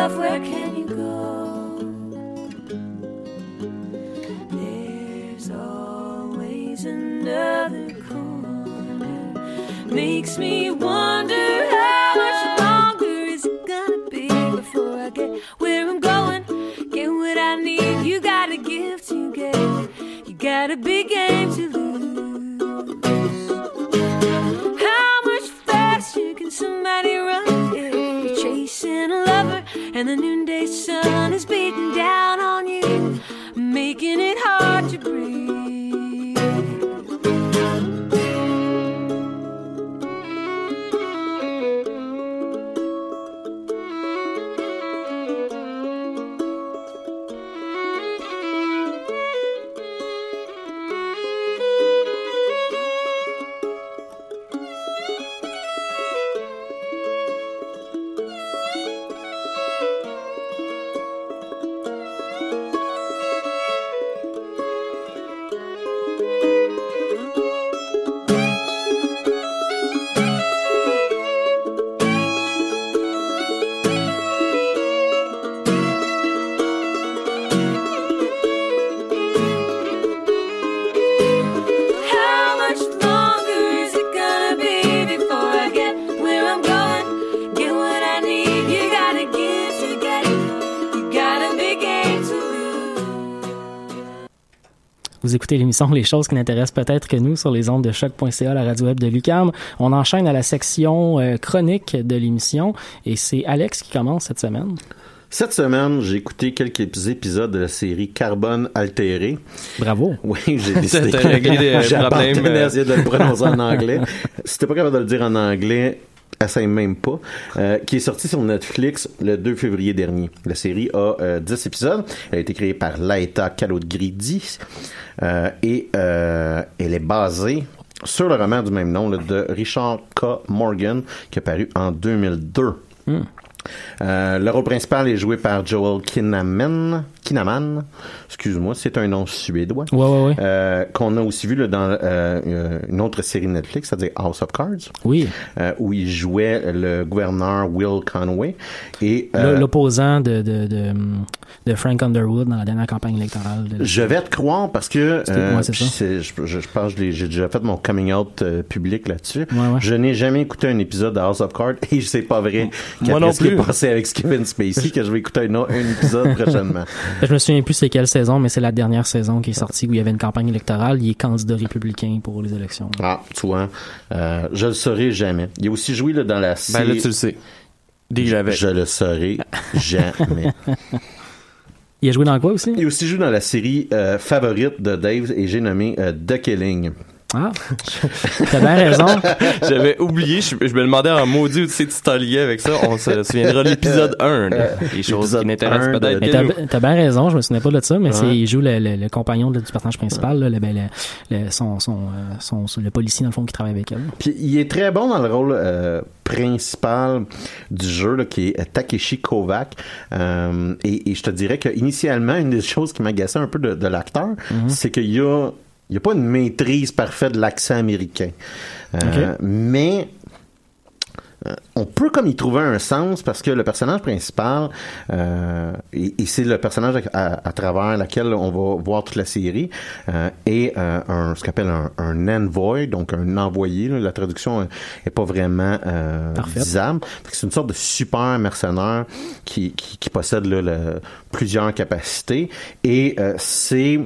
love working. L'émission Les choses qui n'intéressent peut-être que nous sur les ondes de choc.ca, la radio web de Lucam. On enchaîne à la section euh, chronique de l'émission et c'est Alex qui commence cette semaine. Cette semaine, j'ai écouté quelques épisodes de la série Carbone altéré. Bravo. Oui, j'ai [LAUGHS] décidé. T'as [LAUGHS] réglé des J'ai problèmes, abandonné euh. de le prononcer en anglais. [LAUGHS] Si t'es pas capable de le dire en anglais, essaye même pas. Euh, qui est sorti sur Netflix le 2 février dernier. La série a euh, 10 épisodes. Elle a été créée par Laeta Kalodgridi. Euh, et euh, elle est basée sur le roman du même nom là, de Richard K. Morgan qui est paru en 2002. Euh, le rôle principal est joué par Joel Kinnaman. Kinnaman, excuse-moi, c'est un nom suédois. Ouais, ouais, ouais. Euh, qu'on a aussi vu là, dans euh, euh, une autre série Netflix, c'est-à-dire House of Cards, Oui. euh, où il jouait le gouverneur Will Conway. Et euh, L'opposant de, de, de, de Frank Underwood dans la dernière campagne électorale. de- je vais te croire parce que C'était- euh, ça. je, je, je pense que j'ai déjà fait mon coming out public là-dessus. Ouais, ouais. Je n'ai jamais écouté un épisode de House of Cards et c'est pas vrai Moi non ce qui est plus. passé avec Kevin Spacey que je vais écouter un épisode [LAUGHS] prochainement. Je me souviens plus c'est quelle saison, mais c'est la dernière saison qui est sortie où il y avait une campagne électorale. Il est candidat républicain pour les élections. Ah, tu vois, euh, je le saurai jamais. Il a aussi joué là, dans la Ben série. là, tu le sais. Dis avec. Je le saurai jamais. [LAUGHS] Il a joué dans quoi aussi? Il a aussi joué dans la série euh, favorite de Dave et j'ai nommé euh, The Killing. Ah, [LAUGHS] t'as bien raison. [LAUGHS] J'avais oublié, je, je me demandais en maudit où tu sais tu t'en liais avec ça. On se souviendra de l'épisode 1, là. Les choses qui n'intéressent 1 de- peut-être t'as, bien raison, je me souvenais pas de ça, mais Ouais. c'est, il joue le, le, le compagnon de- du personnage principal, là, le, ben, le, le- son, son, euh, son, son- le policier dans le fond qui travaille avec elle. Puis il est très bon dans le rôle euh, principal du jeu, là, qui est Takeshi Kovac. Euh, et, et je te dirais que initialement, une des choses qui m'agaçait un peu de, de l'acteur, c'est qu'il y a, il y a pas une maîtrise parfaite de l'accent américain. Euh, Mais euh, on peut comme y trouver un sens parce que le personnage principal euh, et, et c'est le personnage à, à travers lequel on va voir toute la série euh, est euh, un ce qu'on appelle un, un envoy donc un envoyé là. la traduction est pas vraiment euh, disable c'est une sorte de super mercenaire qui, qui, qui possède là, le- plusieurs capacités et euh, c'est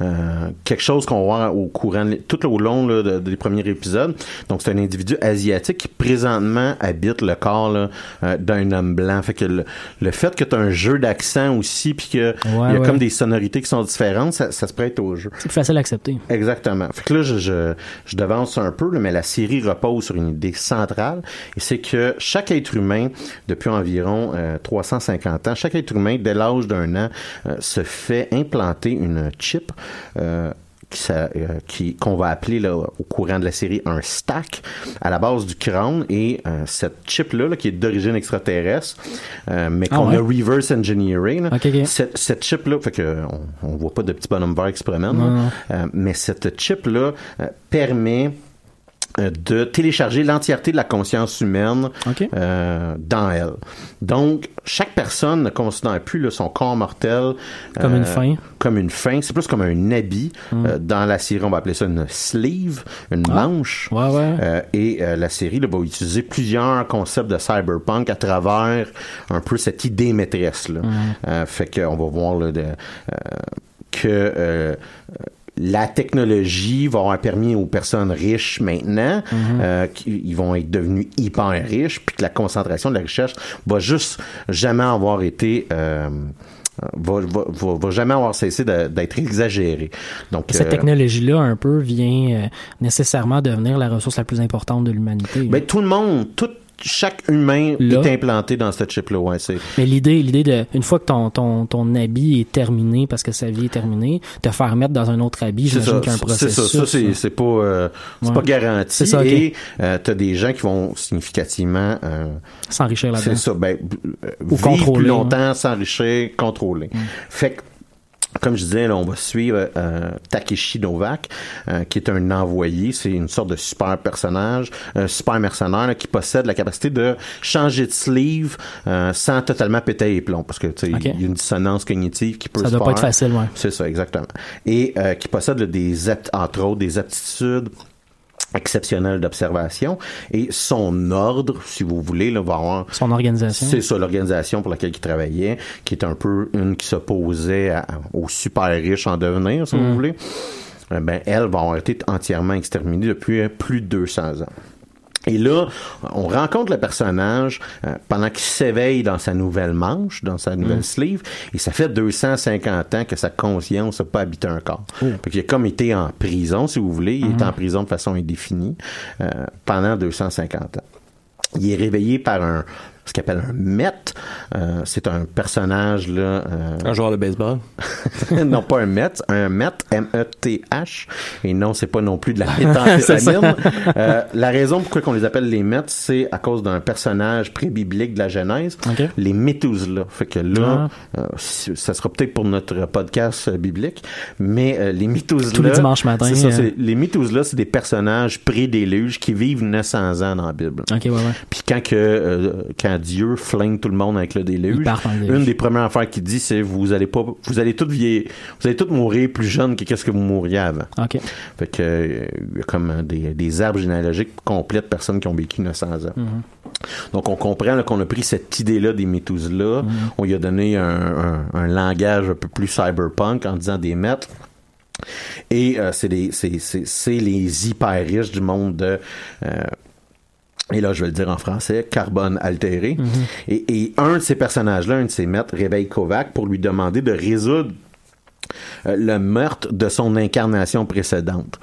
euh, quelque chose qu'on va voir au courant, tout au long là, de- des premiers épisodes. Donc, c'est un individu asiatique qui présentement habite le corps euh, d'un homme blanc. Fait que le, le fait que tu as un jeu d'accent aussi, puis que il y a ouais. comme des sonorités qui sont différentes, ça, ça se prête au jeu. C'est plus facile à accepter. Exactement. Fait que là, je, je, je devance un peu, là, mais la série repose sur une idée centrale, et c'est que chaque être humain, depuis environ euh, 350 ans, chaque être humain, dès l'âge d'un an, euh, se fait implanter une chip euh, euh, qui- qu'on va appeler là, au courant de la série un stack à la base du crâne et euh, cette chip là, qui est d'origine extraterrestre euh, mais Ah qu'on ouais? a reverse engineering cette, cette chip là fait que on, on voit pas de petits bonhommes verts qui se. Euh, mais cette chip là permet de télécharger l'entièreté de la conscience humaine euh, dans elle. Donc, chaque personne ne considère plus là, son corps mortel Comme euh, une fin. Comme une fin. C'est plus comme un habit. Euh, dans la série, on va appeler ça une sleeve, une Ah. manche. Ouais, ouais. Euh, et euh, la série là, va utiliser plusieurs concepts de cyberpunk à travers un peu cette idée maîtresse. Là. Euh, fait qu'on va voir là, de, euh, que euh, la technologie va avoir permis aux personnes riches maintenant, euh, qui ils vont être devenus hyper riches, puis que la concentration de la recherche va juste jamais avoir été euh, va, va, va, va jamais avoir cessé d'être exagérée. Donc Cette euh, technologie-là, un peu, vient euh, nécessairement devenir la ressource la plus importante de l'humanité. ben, tout le monde, tout chaque humain Là. est implanté dans cette chip-là. Ouais, c'est Mais l'idée, l'idée de, une fois que ton, ton, ton habit est terminé parce que sa vie est terminée, te faire mettre dans un autre habit, j'imagine qu'il y a un C'est processus. ça. Ça, c'est c'est pas, euh, Ouais. pas garanti. C'est ça. Et euh, t'as des gens qui vont significativement euh, S'enrichir là-dedans. C'est ça, ben, euh, Ou vivre plus hein. longtemps, s'enrichir, contrôler. Fait que, comme je disais, là, on va suivre euh, Takeshi Novak, euh, qui est un envoyé. C'est une sorte de super personnage, un super mercenaire là, qui possède la capacité de changer de sleeve euh, sans totalement péter les plombs, parce que tu sais, Ok. il y a une dissonance cognitive qui peut Ça se doit pas être facile, ouais. C'est ça, exactement. Et euh, qui possède là, des entre autres des aptitudes exceptionnel d'observation et son ordre, si vous voulez, là, va avoir Son organisation. c'est ça, l'organisation pour laquelle il travaillait, qui est un peu une qui s'opposait aux super riches en devenir, si Mm. vous voulez. Eh ben, elle va avoir été entièrement exterminée depuis plus de 200 ans. Et là, on rencontre le personnage euh, pendant qu'il s'éveille dans sa nouvelle manche, dans sa nouvelle Mm. sleeve, et ça fait 250 ans que sa conscience n'a pas habité un corps. Fait qu'il a comme été en prison, si vous voulez, il est en prison de façon indéfinie euh, pendant 250 ans. Il est réveillé par un ce qu'il appelle un Met. Euh, c'est un personnage là. euh, Un joueur de baseball. [LAUGHS] non pas un Met, un Met M-E-T-H. Et non, c'est pas non plus de la [LAUGHS] méthamphétamine. Euh, la raison pourquoi on les appelle les Mets, c'est à cause d'un personnage pré-biblique de la Genèse, les Methuselah. Fait que là, c- ça sera peut-être pour notre podcast biblique, mais les les dimanches matins, c'est ça, les Methuselah, c'est des personnages pré-déluge qui vivent 900 ans dans la Bible. Ok, ouais, ouais. Puis quand que euh, quand Dieu flingue tout le monde avec le déluge, une des premières affaires qu'il dit c'est vous allez pas vous allez tous vieillir, vous allez tous mourir plus jeunes que qu'est-ce que vous mourriez avant. Ok. Fait que euh, il y a comme des, des arbres généalogiques complets de personnes qui ont vécu 900 ans. Donc on comprend là, qu'on a pris cette idée-là des Methuselah, on lui a donné un, un- un langage un peu plus cyberpunk en disant des maîtres. Et euh, c'est les hyper riches du monde de euh, et là, je vais le dire en français, carbone altéré. et, et un de ces personnages-là, un de ces maîtres, réveille Kovac pour lui demander de résoudre euh, le meurtre de son incarnation précédente.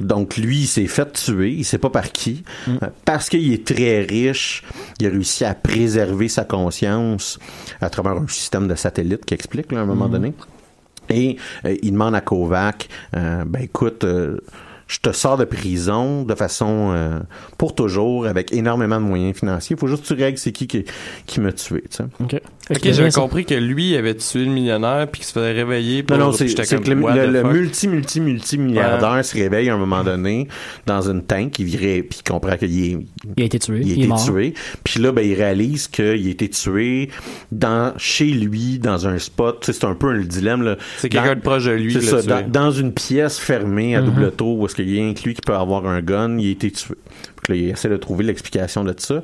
Donc lui, il s'est fait tuer, il sait pas par qui, euh, parce qu'il est très riche, il a réussi à préserver sa conscience à travers un système de satellite qui explique là, à un moment donné. Et euh, il demande à Kovac, ben écoute, je te sors de prison de façon euh, pour toujours avec énormément de moyens financiers. Il faut juste que tu règles c'est qui qui, qui m'a tué. Tu sais. Ok. J'avais compris que lui avait tué le millionnaire puis qu'il se faisait réveiller. Pour, Non, non, c'est que le, le- multi, multi, multi milliardaire se réveille à un moment donné dans une tank, il virait, puis il comprend qu'il est, Il a été tué. il a Il, est été tué. Puis là, ben, il réalise qu'il a été tué dans, chez lui, dans un spot. Tu sais, c'est un peu un dilemme, là. C'est quelqu'un de proche de lui C'est ça, tué. dans, dans une pièce fermée à Mhm. double tour où est-ce qu'il y a que lui qui peut avoir un gun, il a été tué. Là, il essaie de trouver l'explication de ça.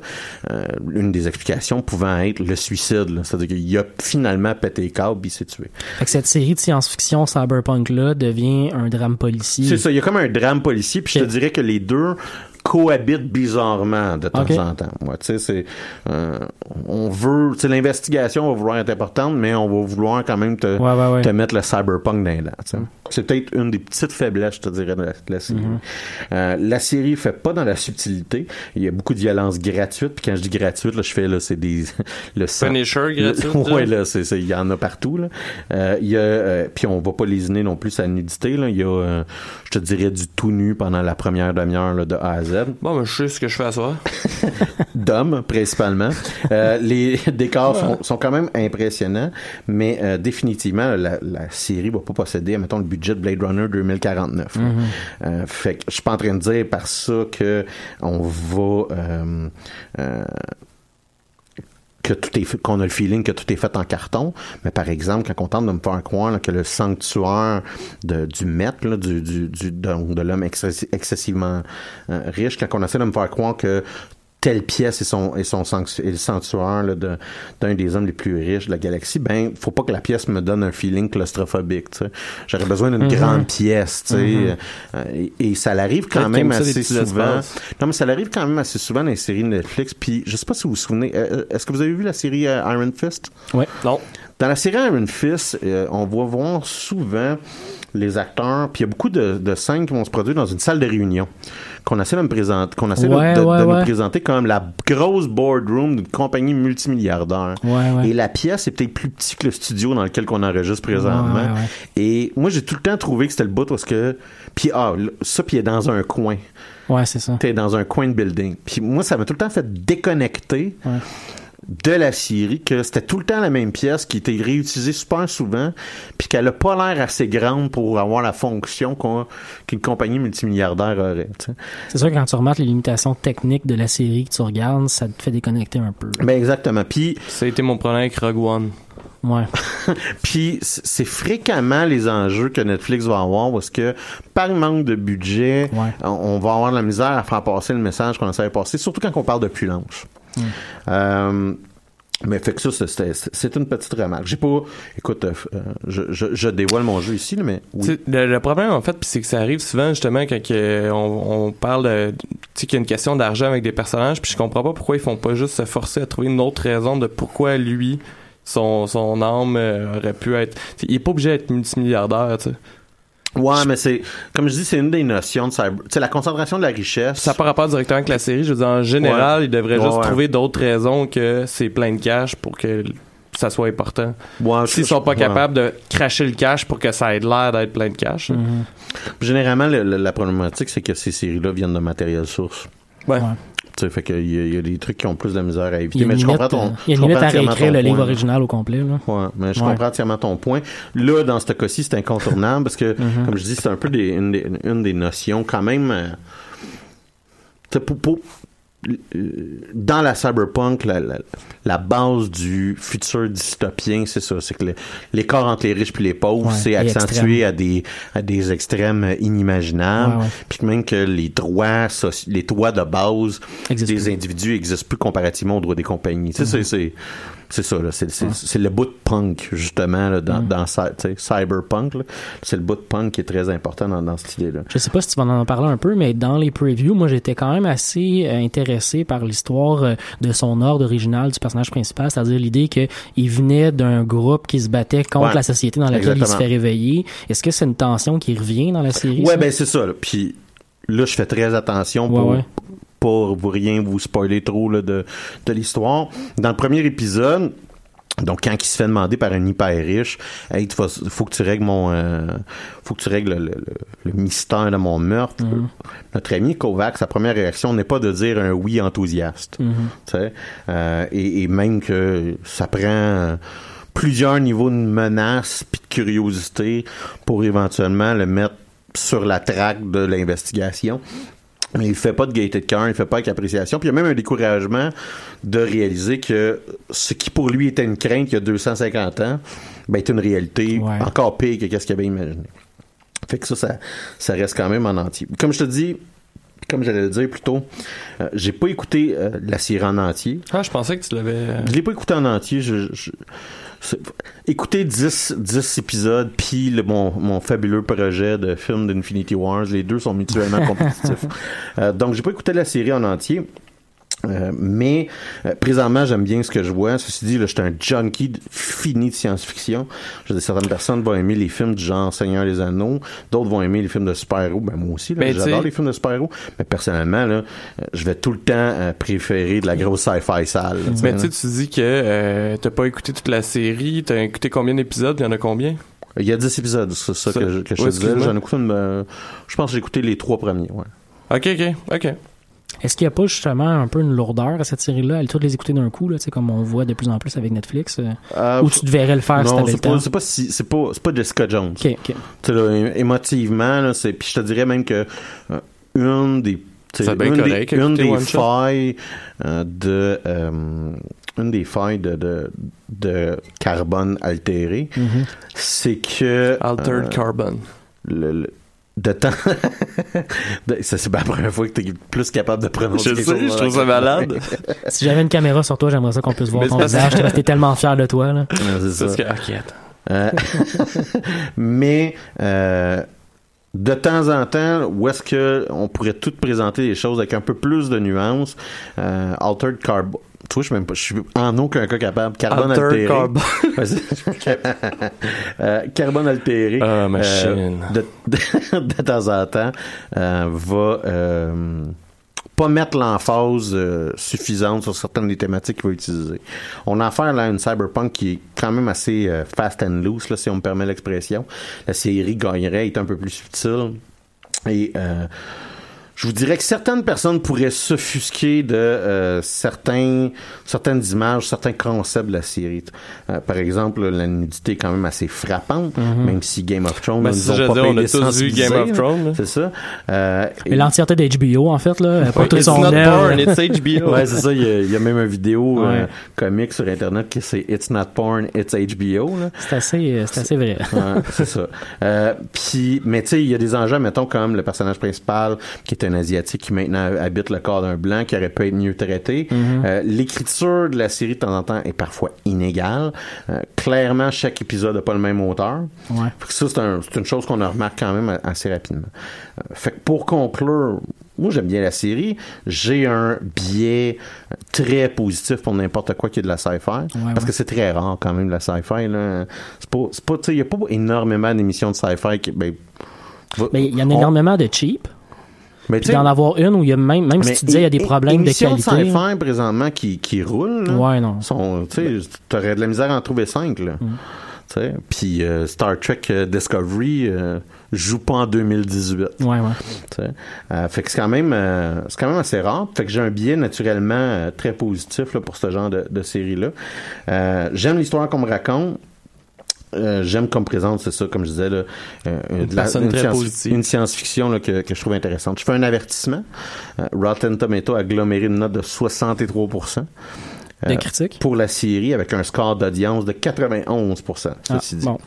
Euh, une des explications pouvant être le suicide. C'est-à-dire qu'il a finalement pété les câbles puis il s'est tué. Fait que cette série de science-fiction cyberpunk-là devient un drame policier. C'est ça, il y a comme un drame policier, puis je te dirais que les deux cohabitent bizarrement de temps en temps. Ouais, tu sais, c'est euh, on veut, tu sais, l'investigation va vouloir être importante, mais on va vouloir quand même te, Ouais, ouais, ouais. te mettre le cyberpunk dans les dents, tu sais. C'est peut-être une des petites faiblesses, je te dirais, de la, de la série. Mhm. Euh, la série fait pas dans la subtilité. Il y a beaucoup de violence gratuite. Puis quand je dis gratuite, là, je fais là, c'est des [LAUGHS] le sang. Punisher gratuite, Le- [LAUGHS] ouais, là? là, c'est c'est- il y en a partout. Là. Euh, il y a, euh, puis on va pas lésiner non plus sa nudité. Là. Il y a, euh, je te dirais, du tout nu pendant la première demi-heure là, de A à Z. Bon, ben, je sais ce que je fais à soir. [LAUGHS] D'hommes, principalement. Euh, les [LAUGHS] décors sont, sont quand même impressionnants, mais euh, définitivement, la, la série va pas posséder, mettons, le budget de Blade Runner 2049. là. Euh, fait que je suis pas en train de dire par ça que on va... que tout est qu'on a le feeling que tout est fait en carton. Mais par exemple quand on tente de me faire croire que le sanctuaire du maître du, du, du- de, de l'homme excessi- excessivement euh, riche quand on essaie de me faire croire que telle pièce est son, est son le sanctuaire là, de- d'un des hommes les plus riches de la galaxie, ben, faut pas que la pièce me donne un feeling claustrophobique, tu sais. J'aurais besoin d'une Mhm. grande pièce, tu sais. Mhm. Euh, et, et ça l'arrive quand même assez souvent. Non, mais ça l'arrive quand même assez souvent dans les séries Netflix. Puis, je sais pas si vous vous souvenez, euh, est-ce que vous avez vu la série euh, Iron Fist? Ouais. Non. Dans la série Iron Fist, euh, on va voir souvent les acteurs, puis il y a beaucoup de, de scènes qui vont se produire dans une salle de réunion qu'on essaie de me présenter, qu'on essaie de- Ouais, de, de ouais, nous ouais. présenter comme la grosse boardroom d'une compagnie multimilliardaire. Et la pièce est peut-être plus petit que le studio dans lequel on enregistre présentement. Et moi, j'ai tout le temps trouvé que c'était le bout parce que puis ah, ça puis il est dans un coin. Ouais, c'est ça. T'es dans un coin de building. Puis moi, ça m'a tout le temps fait déconnecter Ouais. De la série que c'était tout le temps la même pièce qui était réutilisée super souvent puis qu'elle a pas l'air assez grande pour avoir la fonction qu'on- qu'une compagnie multimilliardaire aurait. C'est sûr que quand tu remarques les limitations techniques de la série que tu regardes, ça te fait déconnecter un peu. Ben exactement. Puis Ça a été mon problème avec Rogue One. Ouais. [LAUGHS] Puis c'est fréquemment les enjeux que Netflix va avoir parce que par manque de budget, Ouais. on, va avoir de la misère à faire passer le message qu'on essaie de passer, surtout quand on parle de pulange. Euh, mais fait que ça, c'est- une petite remarque. J'ai pas, écoute, euh, je, je, dévoile mon jeu ici, mais Le, le problème, en fait, c'est que ça arrive souvent, justement, quand on, on parle de, tu sais, qu'il y a une question d'argent avec des personnages, puis je comprends pas pourquoi ils font pas juste se forcer à trouver une autre raison de pourquoi lui, son, son âme euh, aurait pu être... il est pas obligé d'être multimilliardaire, tu sais. Ouais, mais c'est, comme je dis, c'est une des notions de cyber. Tu sais, la concentration de la richesse. Ça pas rapport directement avec la série. Je veux dire, en général, Ouais. il devrait Ouais, juste ouais. trouver d'autres raisons que c'est plein de cash pour que ça soit important. S'ils sont pas capables de cracher le cash pour que ça ait l'air d'être plein de cash. Généralement, le- le- la problématique, c'est que ces séries-là viennent de matériel source. Ouais. Tu sais, fait qu'il y, y a des trucs qui ont plus de misère à éviter. a Mais une je comprends ton. il y a une limite à réécrire le livre original au complet. Là. Ouais, mais je Ouais. comprends entièrement ton point. Là, dans ce cas-ci, c'est incontournable parce que, Mhm. comme je dis, c'est un peu des, une, des, une des notions quand même. euh, tu sais, pour- pour- dans la cyberpunk, la, la, la base du futur dystopien, c'est ça. C'est que le- l'écart entre les riches et les pauvres, Ouais, c'est accentué à des, à des extrêmes inimaginables. Puis que même que les droits, les droits de base Existe des plus. individus existent plus comparativement aux droits des compagnies. Tu sais, c'est-. C'est ça. C'est, le bout de punk, justement, là, dans, cyberpunk. C'est le bout de punk qui est très important dans, dans cette idée-là. Je sais pas si tu vas en parler un peu, mais dans les previews, moi j'étais quand même assez euh, intéressé par l'histoire euh, de son ordre original du personnage principal, c'est-à-dire l'idée qu'il venait d'un groupe qui se battait contre Ouais. la société dans laquelle il se fait réveiller. Est-ce que c'est une tension qui revient dans la série? Ouais, ça? ben c'est ça. là. Puis là, je fais très attention pour, Ouais, ouais. Pour vous rien vous spoiler trop là, de, de l'histoire. Dans le premier épisode, donc quand il se fait demander par un hyper riche, hey, faut que tu règles mon, euh, faut que tu règles le, le- le mystère de mon meurtre. Mhm. Notre ami Kovac, sa première réaction n'est pas de dire un oui enthousiaste. Mhm. Sais, euh, et, et même que ça prend plusieurs niveaux de menace puis de curiosité pour éventuellement le mettre sur la traque de l'investigation. Mais il fait pas de gaieté de cœur, il fait pas avec appréciation. Puis il y a même un découragement de réaliser que ce qui pour lui était une crainte il y a 250 ans, ben est une réalité Ouais. encore pire que qu'est-ce qu'il avait imaginé. Fait que ça, ça, ça reste quand même en entier. Comme je te dis, comme j'allais le dire plus tôt, euh, j'ai pas écouté euh, la série en entier. Ah, je pensais que tu l'avais. euh, Je l'ai pas écouté en entier. Je, je- écouter 10, 10 épisodes, puis le- mon, mon fabuleux projet de film d'Infinity Wars, les deux sont mutuellement [LAUGHS] compétitifs. Euh, donc, j'ai pas écouté la série en entier. Euh, mais euh, présentement, j'aime bien ce que je vois. Ceci dit, là, je suis un junkie de- fini de science-fiction. Certaines personnes vont aimer les films du genre Seigneur des Anneaux, d'autres vont aimer les films de super-héros. Ben moi aussi, Ben, j'adore les films de super-héros. Mais personnellement, là, euh, je vais tout le temps euh, préférer de la grosse sci-fi sale. là, Mais tu tu dis que t'as pas écouté toute la série. T'as écouté combien d'épisodes? Il y en a combien? Il y a 10 épisodes, c'est ça, Ça- que je, que je ouais, te disais. J'en ai écouté une, euh, je pense que j'ai écouté les trois premiers, ouais. Ok, ok, ok. Est-ce qu'il n'y a pas justement un peu une lourdeur à cette série-là, à toutes les écouter d'un coup, là, tu sais, comme on voit de plus en plus avec Netflix, euh, Euh, ou tu devrais le faire si non, t'avais c'est le temps? pas, c'est pas si, c'est pas, c'est pas Jessica Jones. Là, émotivement, là, c'est, puis je te dirais même que euh, une des, C'est bien une correct, des, une des failles euh, de, euh, une des failles de, de, de carbone altéré, Mhm. c'est que Altered euh, Carbon. le, le- de temps. [LAUGHS] de- ça, c'est pas la première fois que t'es plus capable de prononcer Je quelque sais, chose je trouve ça malade. [LAUGHS] Si j'avais une caméra sur toi, j'aimerais ça qu'on puisse voir Mais ton c'est parce- visage. T'es- tellement fier de toi, là. C'est ça. Parce que, ok, attends. Euh, [LAUGHS] mais euh, de temps en temps, où est-ce que on pourrait tout présenter les choses avec un peu plus de nuances, euh, altered carbon. Tu vois, je suis même pas, je suis en aucun cas capable. Carbone altéré. Carbon. [LAUGHS] Vas-y. Euh, carbone altéré. Ah, machine. euh, de, de, de temps en temps, euh, va pas mettre l'emphase suffisante sur certaines des thématiques qu'il va utiliser. On a affaire là à une cyberpunk qui est quand même assez fast and loose, là, si on me permet l'expression. La série gagnerait, est un peu plus subtile. Et euh, je vous dirais que certaines personnes pourraient s'offusquer de euh, certains, certaines images, certains concepts de la série. Euh, par exemple, la nudité est quand même assez frappante, même si Game of Thrones Ben, nous c'est ça, ont pas dire, on a tous vu Game of. Thrones. C'est ça. Euh, Mais l'entièreté d'HBO, en fait, là, pas tout it's son not porn, it's HBO. [LAUGHS] ouais, c'est ça. Il y, a, il y a même une vidéo euh, Ouais. comique sur Internet qui c'est It's not porn, it's HBO. Là. C'est assez, euh, c'est assez vrai. Ouais, c'est ça. Euh, puis, mais tu sais, il y a des enjeux, mettons, comme le personnage principal, qui est un Asiatique, qui maintenant habite le corps d'un Blanc, qui aurait pu être mieux traité. Euh, L'écriture de la série, de temps en temps, est parfois inégale. Euh, clairement, chaque épisode n'a pas le même auteur. Ouais. Fait que ça, c'est un- c'est une chose qu'on remarque quand même assez rapidement. Euh, fait que pour conclure, moi j'aime bien la série. J'ai un biais très positif pour n'importe quoi qui est de la sci-fi. parce ouais. que c'est très rare quand même la sci-fi. C'est pas, c'est pas, il y a pas énormément d'émissions de sci-fi qui, ben, Mais il y en a on- énormément de cheap. Mais Puis d'en avoir une où il y a même, même si tu disais il y a des problèmes de qualité. sci-fi présentement qui, qui roulent. là, Ouais, non. t'aurais de la misère à en trouver cinq, là. Mm. Puis euh, Star Trek euh, Discovery euh, joue pas en 2018. Ouais, ouais. Tu sais. Fait que c'est quand même c'est quand même assez rare. Fait que j'ai un biais naturellement très positif là, pour ce genre de, de série-là. J'aime l'histoire qu'on me raconte. Euh, j'aime comme présente, c'est ça, comme je disais, là, euh, Une de la- une, science- une science-fiction là, que, que je trouve intéressante. Je fais un avertissement. Euh, Rotten Tomato a aggloméré une note de 63%. De euh, critiques? Pour la série, avec un score d'audience de 91%. Ah, Ceci dit. bon.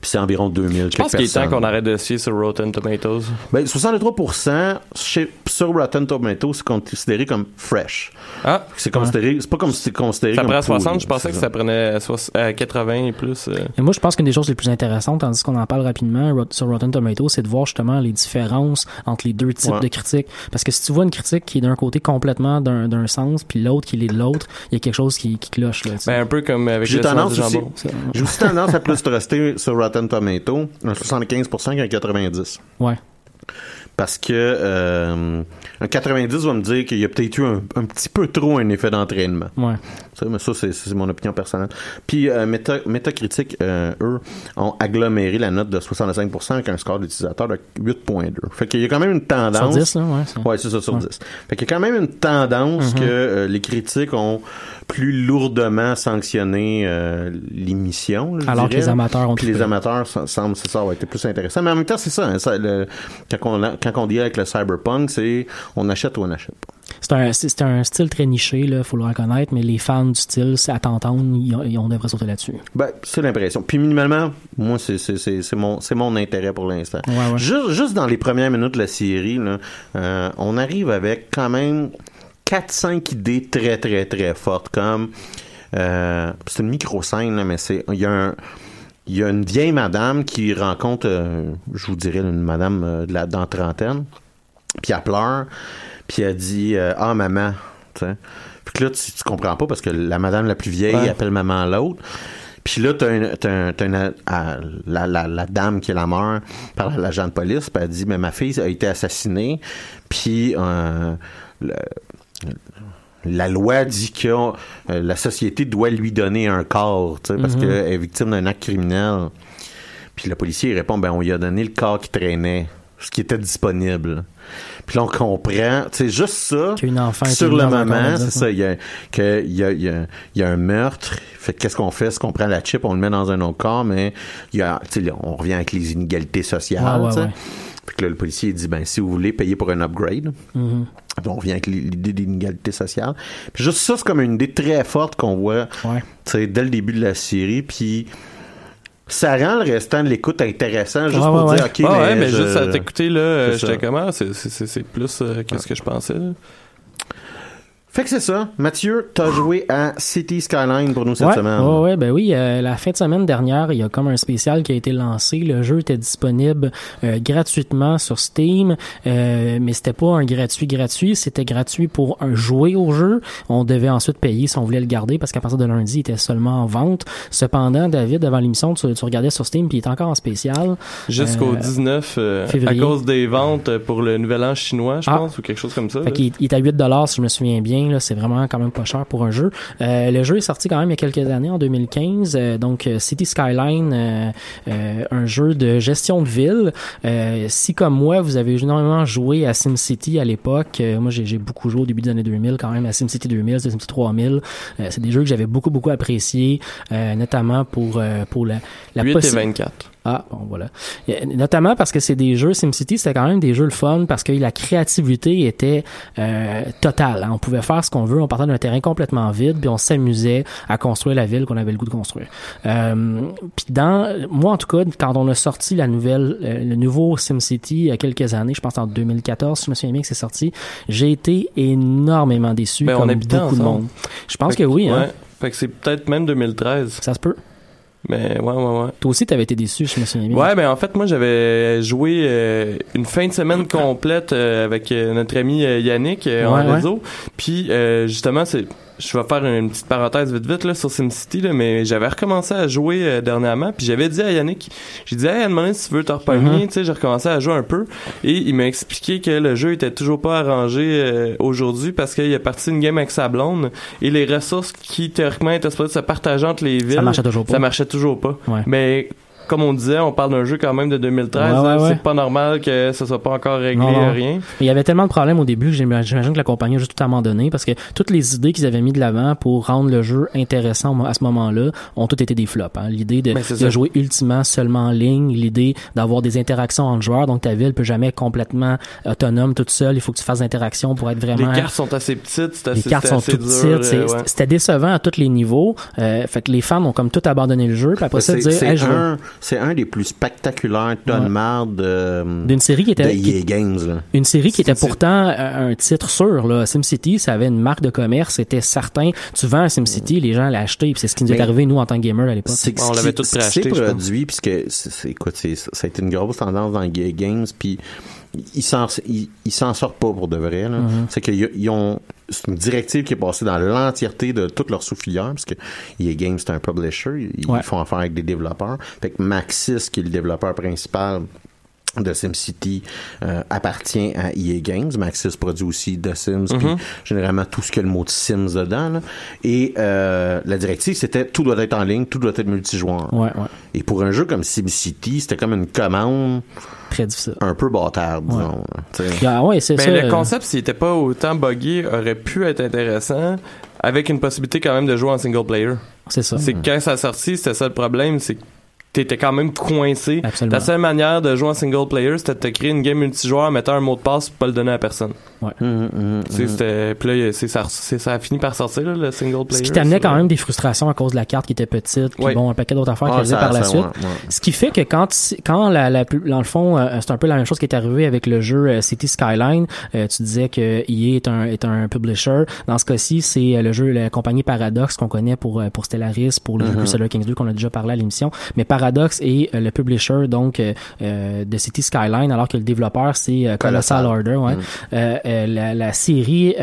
Puis c'est environ 2000 Je pense qu'il est temps qu'on arrête de se fier sur Rotten Tomatoes. Ben, 63% chez, sur Rotten Tomatoes, c'est considéré comme fresh. Ah, C'est considéré, c'est pas comme si c'est considéré ça comme prend pourri, 60, je pensais que ça prenait soix- euh, 80 et plus. euh. Et moi, je pense qu'une des choses les plus intéressantes, tandis qu'on en parle rapidement Rot- sur Rotten Tomatoes, c'est de voir justement les différences entre les deux types Ouais. de critiques. Parce que si tu vois une critique qui est d'un côté complètement d'un d'un sens, puis l'autre qui est de l'autre, il y a quelque chose qui, qui cloche. Là. Ben, un peu comme avec J'ai tendance aussi, aussi tendance à plus rester sur Rotten Tomato, un 75% qu'un 90%. Ouais. Parce que euh, un 90 va me dire qu'il y a peut-être eu un, un petit peu trop un effet d'entraînement. Ouais. Ça, mais ça, c'est, mon opinion personnelle. Puis euh, Meta, Metacritic, euh, eux, ont aggloméré la note de 65% avec un score d'utilisateur de 8.2. Fait qu'il y a quand même une tendance... Sur 10, là, ouais. Ouais, c'est ça, sur Ouais. 10. Fait qu'il y a quand même une tendance que euh, les critiques ont plus lourdement sanctionné euh, l'émission. Alors que les amateurs ont Puis les amateurs sem- semblent, c'est ça, avoir été plus intéressant. Mais en même temps, c'est ça, hein, ça, le- quand, on, a- quand on dit avec le cyberpunk, c'est on achète ou on n'achète pas. C'est un, c'est c'est un style très niché, là, faut le reconnaître, mais les fans du style, à t'entendre, ils on devrait sauter là-dessus. Ben, c'est l'impression. Puis minimalement, moi, c'est, c'est, c'est, c'est mon, c'est mon intérêt pour l'instant. Ouais, ouais. Juste, juste dans les premières minutes de la série, là, euh, on arrive avec quand même 4-5 idées très, très, très fortes, comme euh, c'est une micro-scène, mais c'est il y a un il y a une vieille madame qui rencontre, euh, je vous dirais, une madame euh, de la, dans la trentaine, puis elle pleure, puis elle dit euh, Ah, maman. Puis là, tu, tu comprends pas parce que la madame la plus vieille Ouais. appelle maman l'autre. Puis là, t'as un- ah, la, la, la dame qui est la mère par l'agent de police, puis elle dit, mais ma fille a été assassinée, puis euh, la loi dit que euh, la société doit lui donner un corps, tu sais, parce Mhm. qu'elle est victime d'un acte criminel. Puis le policier répond, ben on lui a donné le corps qui traînait, ce qui était disponible. Puis là, on comprend, tu sais, juste ça, Qu'une enfant sur le moment, c'est ça, il y a, que, il y, a, il y, a, il y a un meurtre, fait que qu'est-ce qu'on fait? Est-ce qu'on prend la chip, on le met dans un autre corps, mais il y a, tu sais, là, on revient avec les inégalités sociales, Ouais, ouais, tu sais. ouais. Fait que là, le policier dit, ben, si vous voulez payer pour un upgrade, puis on revient avec l'idée d'inégalité sociale. Puis juste ça, c'est comme une idée très forte qu'on voit Ouais. dès le début de la série. Puis ça rend le restant de l'écoute intéressant juste Ouais, pour ouais, dire. OK, Ah mais, ouais, mais je- juste à t'écouter, là, C'est j'étais comment? C'est- C'est plus euh, que ce que je pensais. là. Fait que c'est ça. Mathieu, t'as joué à City Skyline pour nous cette ouais, semaine. ouais, ouais, ben oui, euh, la fin de semaine dernière, il y a comme un spécial qui a été lancé. Le jeu était disponible euh, gratuitement sur Steam, euh, mais c'était pas un gratuit gratuit, c'était gratuit pour un jouer au jeu. On devait ensuite payer si on voulait le garder parce qu'à partir de lundi, il était seulement en vente. Cependant, David, avant l'émission, tu, tu regardais sur Steam puis il est encore en spécial. Jusqu'au Euh, 19, euh, à février. cause des ventes pour le nouvel an chinois, je Ah. pense, ou quelque chose comme ça. Fait qu'il il est à 8 dollars si je me souviens bien c'est vraiment quand même pas cher pour un jeu. Euh, le jeu est sorti quand même il y a quelques années, en 2015. Euh, donc euh, City Skyline, un jeu de gestion de ville. Si comme moi, vous avez énormément joué à SimCity à l'époque, moi j'ai beaucoup joué au début des années 2000 quand même à SimCity 2000, SimCity 3000. Euh, c'est des jeux que j'avais beaucoup beaucoup appréciés, notamment pour pour la la 8 et possi- 24. Ah, bon, voilà. Notamment parce que c'est des jeux, SimCity, c'était quand même des jeux le fun parce que la créativité était euh, totale. hein. On pouvait faire ce qu'on veut, on partait d'un terrain complètement vide, puis on s'amusait à construire la ville qu'on avait le goût de construire. Euh, puis dans, moi en tout cas, quand on a sorti la nouvelle, euh, le nouveau SimCity il y a quelques années, je pense en 2014, si je me souviens bien que c'est sorti, j'ai été énormément déçu Ben, on comme habitait beaucoup de monde. Je pense Fait que oui, hein. Ouais. Fait que c'est peut-être même 2013. Ça se peut. Mais ouais, ouais, ouais. Toi aussi, t'avais été déçu, je me souviens bien. Ouais, ben en fait, moi, j'avais joué euh, une fin de semaine complète euh, avec euh, notre ami Yannick en réseau. Puis, euh, justement, c'est je vais faire une petite parenthèse vite vite là sur SimCity là, mais j'avais recommencé à jouer euh, dernièrement puis j'avais dit à Yannick j'ai dit hey, donné, si tu veux te repogner Mhm. tu sais j'ai recommencé à jouer un peu et il m'a expliqué que le jeu était toujours pas arrangé euh, aujourd'hui parce qu'il a parti une game avec sa blonde et les ressources qui théoriquement étaient supposées se partager entre les villes marchait toujours pas. ça marchait toujours pas Ouais. mais comme on disait, on parle d'un jeu quand même de 2013. Ouais, ouais, ouais. C'est pas normal que ça soit pas encore réglé, Non, non. rien. Il y avait tellement de problèmes au début que j'imagine que la compagnie a juste tout abandonné parce que toutes les idées qu'ils avaient mis de l'avant pour rendre le jeu intéressant à ce moment-là ont toutes été des flops. Hein. L'idée de, Ben, de ça. jouer ultimement seulement en ligne, l'idée d'avoir des interactions entre joueurs, donc ta ville peut jamais être complètement autonome toute seule. Il faut que tu fasses des interactions pour être vraiment. Les cartes sont assez petites, c'est Les cartes sont assez toutes dur, petites. euh. C'était décevant à tous les niveaux. Euh, fait que les fans ont comme tout abandonné le jeu. Puis après ça, C'est dire, Hey, je veux- un, c'est un des plus spectaculaires tonnes Ouais. marde euh, d'une série qui de était EA Games. Là. Une série qui était pourtant euh, un titre sûr. Là. SimCity, ça avait une marque de commerce, c'était certain. Tu vends un SimCity, les gens l'achetaient. Puis c'est ce qui nous est arrivé, nous, en tant que gamers à l'époque. On l'avait qui- tout qui pense. produit, puisque c'est, écoute, c'est, ça a été une grosse tendance dans EA Games, puis ils s'en, ils, ils s'en sortent pas pour de vrai. Là. Mm-hmm. C'est qu'ils ils ont c'est une directive qui est passée dans l'entièreté de toutes leurs sous-filières, parce que EA Games, c'est un publisher, ils Ouais. font affaire avec des développeurs. Fait que Maxis, qui est le développeur principal de SimCity euh, appartient à EA Games. Maxis produit aussi The Sims, puis Mhm. généralement tout ce que le mot de Sims dedans. là. Et euh, la directive, c'était tout doit être en ligne, tout doit être multijoueur. Ouais, ouais. Et pour un jeu comme SimCity, c'était comme une commande Très difficile. un peu bâtarde, disons. Ah ouais, c'est Ben, ça. le euh, concept, s'il était pas autant buggé, aurait pu être intéressant avec une possibilité quand même de jouer en single player. C'est ça. C'est que quand ça a sorti, c'était ça le problème, c'est que t'étais quand même coincé. Absolument. La seule manière de jouer en single player, c'était de te créer une game multijoueur, mettre un mot de passe, pour pas le donner à personne. Tu sais, mhm. c'était, puis là, c'est, ça, c'est- ça a fini par sortir, là, le single player. Ce qui t'amenait quand même des frustrations à cause de la carte qui était petite, puis Ouais. bon, un paquet d'autres affaires Ah, qu'elle par la ça, suite. ouais, ouais. Ce qui fait que quand, quand la, la, dans le fond, euh, c'est un peu la même chose qui est arrivé avec le jeu euh, City Skyline. Euh, tu disais que EA est un, est un publisher. Dans ce cas-ci, c'est le jeu, la compagnie Paradox qu'on connaît pour, pour Stellaris, pour le jeu Crusader Kings 2 qu'on a déjà parlé à l'émission. Mais Paradox est euh, le publisher, donc, euh, euh, de City Skyline, alors que le développeur, c'est Colossal Colossal. Order, ouais. Euh, la, la série,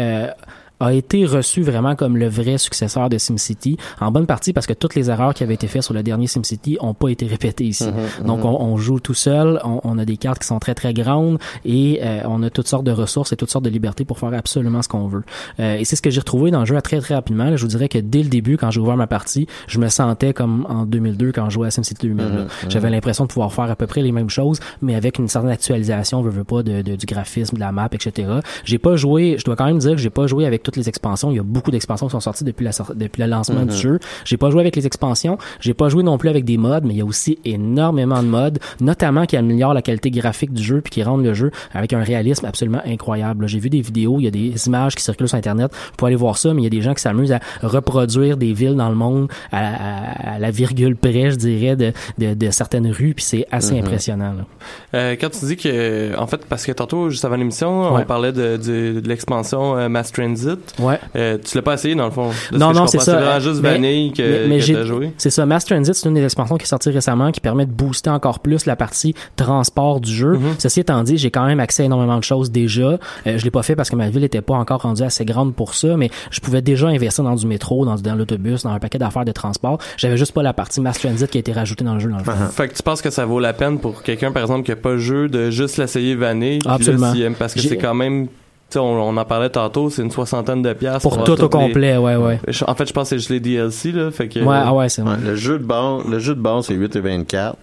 a été reçue vraiment comme le vrai successeur de SimCity, en bonne partie parce que toutes les erreurs qui avaient été faites sur le dernier SimCity ont pas été répétées ici. Donc on, on joue tout seul, on, on a des cartes qui sont très très grandes et euh, on a toutes sortes de ressources et toutes sortes de libertés pour faire absolument ce qu'on veut. Euh, et c'est ce que j'ai retrouvé dans le jeu très très rapidement. Je vous dirais que dès le début, quand j'ai ouvert ma partie, je me sentais comme en 2002 quand je jouais à SimCity 2000. là. J'avais l'impression de pouvoir faire à peu près les mêmes choses, mais avec une certaine actualisation, je veux pas de, de- du graphisme, de la map, etc. J'ai pas joué, je dois quand même dire que j'ai pas joué avec toutes les expansions. Il y a beaucoup d'expansions qui sont sorties depuis la depuis le lancement du jeu. J'ai pas joué avec les expansions. J'ai pas joué non plus avec des mods, mais il y a aussi énormément de mods, notamment qui améliorent la qualité graphique du jeu puis qui rendent le jeu avec un réalisme absolument incroyable. J'ai vu des vidéos, il y a des images qui circulent sur internet. Vous pouvez aller voir ça, mais il y a des gens qui s'amusent à reproduire des villes dans le monde à, à- à la virgule près, je dirais, de, de, de certaines rues, puis c'est assez impressionnant. Là. Euh, quand tu dis que, en fait, parce que tantôt, juste avant l'émission, Ouais. on parlait de, de, de l'expansion euh, Mass Transit. Ouais. Euh, tu l'as pas essayé, dans le fond? Non, non, c'est ça. C'est juste Mais- Vanille que, mais- mais que j'ai- t'as joué. C'est ça, Mass Transit, c'est une des expansions qui est sortie récemment qui permet de booster encore plus la partie transport du jeu. Mhm. Ceci étant dit, j'ai quand même accès à énormément de choses déjà. Euh, je l'ai pas fait parce que ma ville était pas encore rendue assez grande pour ça, mais je pouvais déjà investir dans du métro, dans, dans l'autobus, dans un paquet d'affaires de transport. J'avais juste pas la partie Mass Transit qui a été rajoutée dans le jeu dans le fond. Fait que tu penses que ça vaut la peine pour quelqu'un, par exemple, qui a pas le jeu, de juste l'essayer Vanille. là, Absolument. parce que c'est quand même sais, on, on en parlait tantôt, c'est une soixantaine de piastres. Pour avoir tout au toutes les- complet, ouais, ouais. En fait, je pense que c'est juste les DLC, là. Fait que, Ouais, ah ouais, c'est vrai. Ouais, le jeu de base, le jeu de base c'est 8 et 24.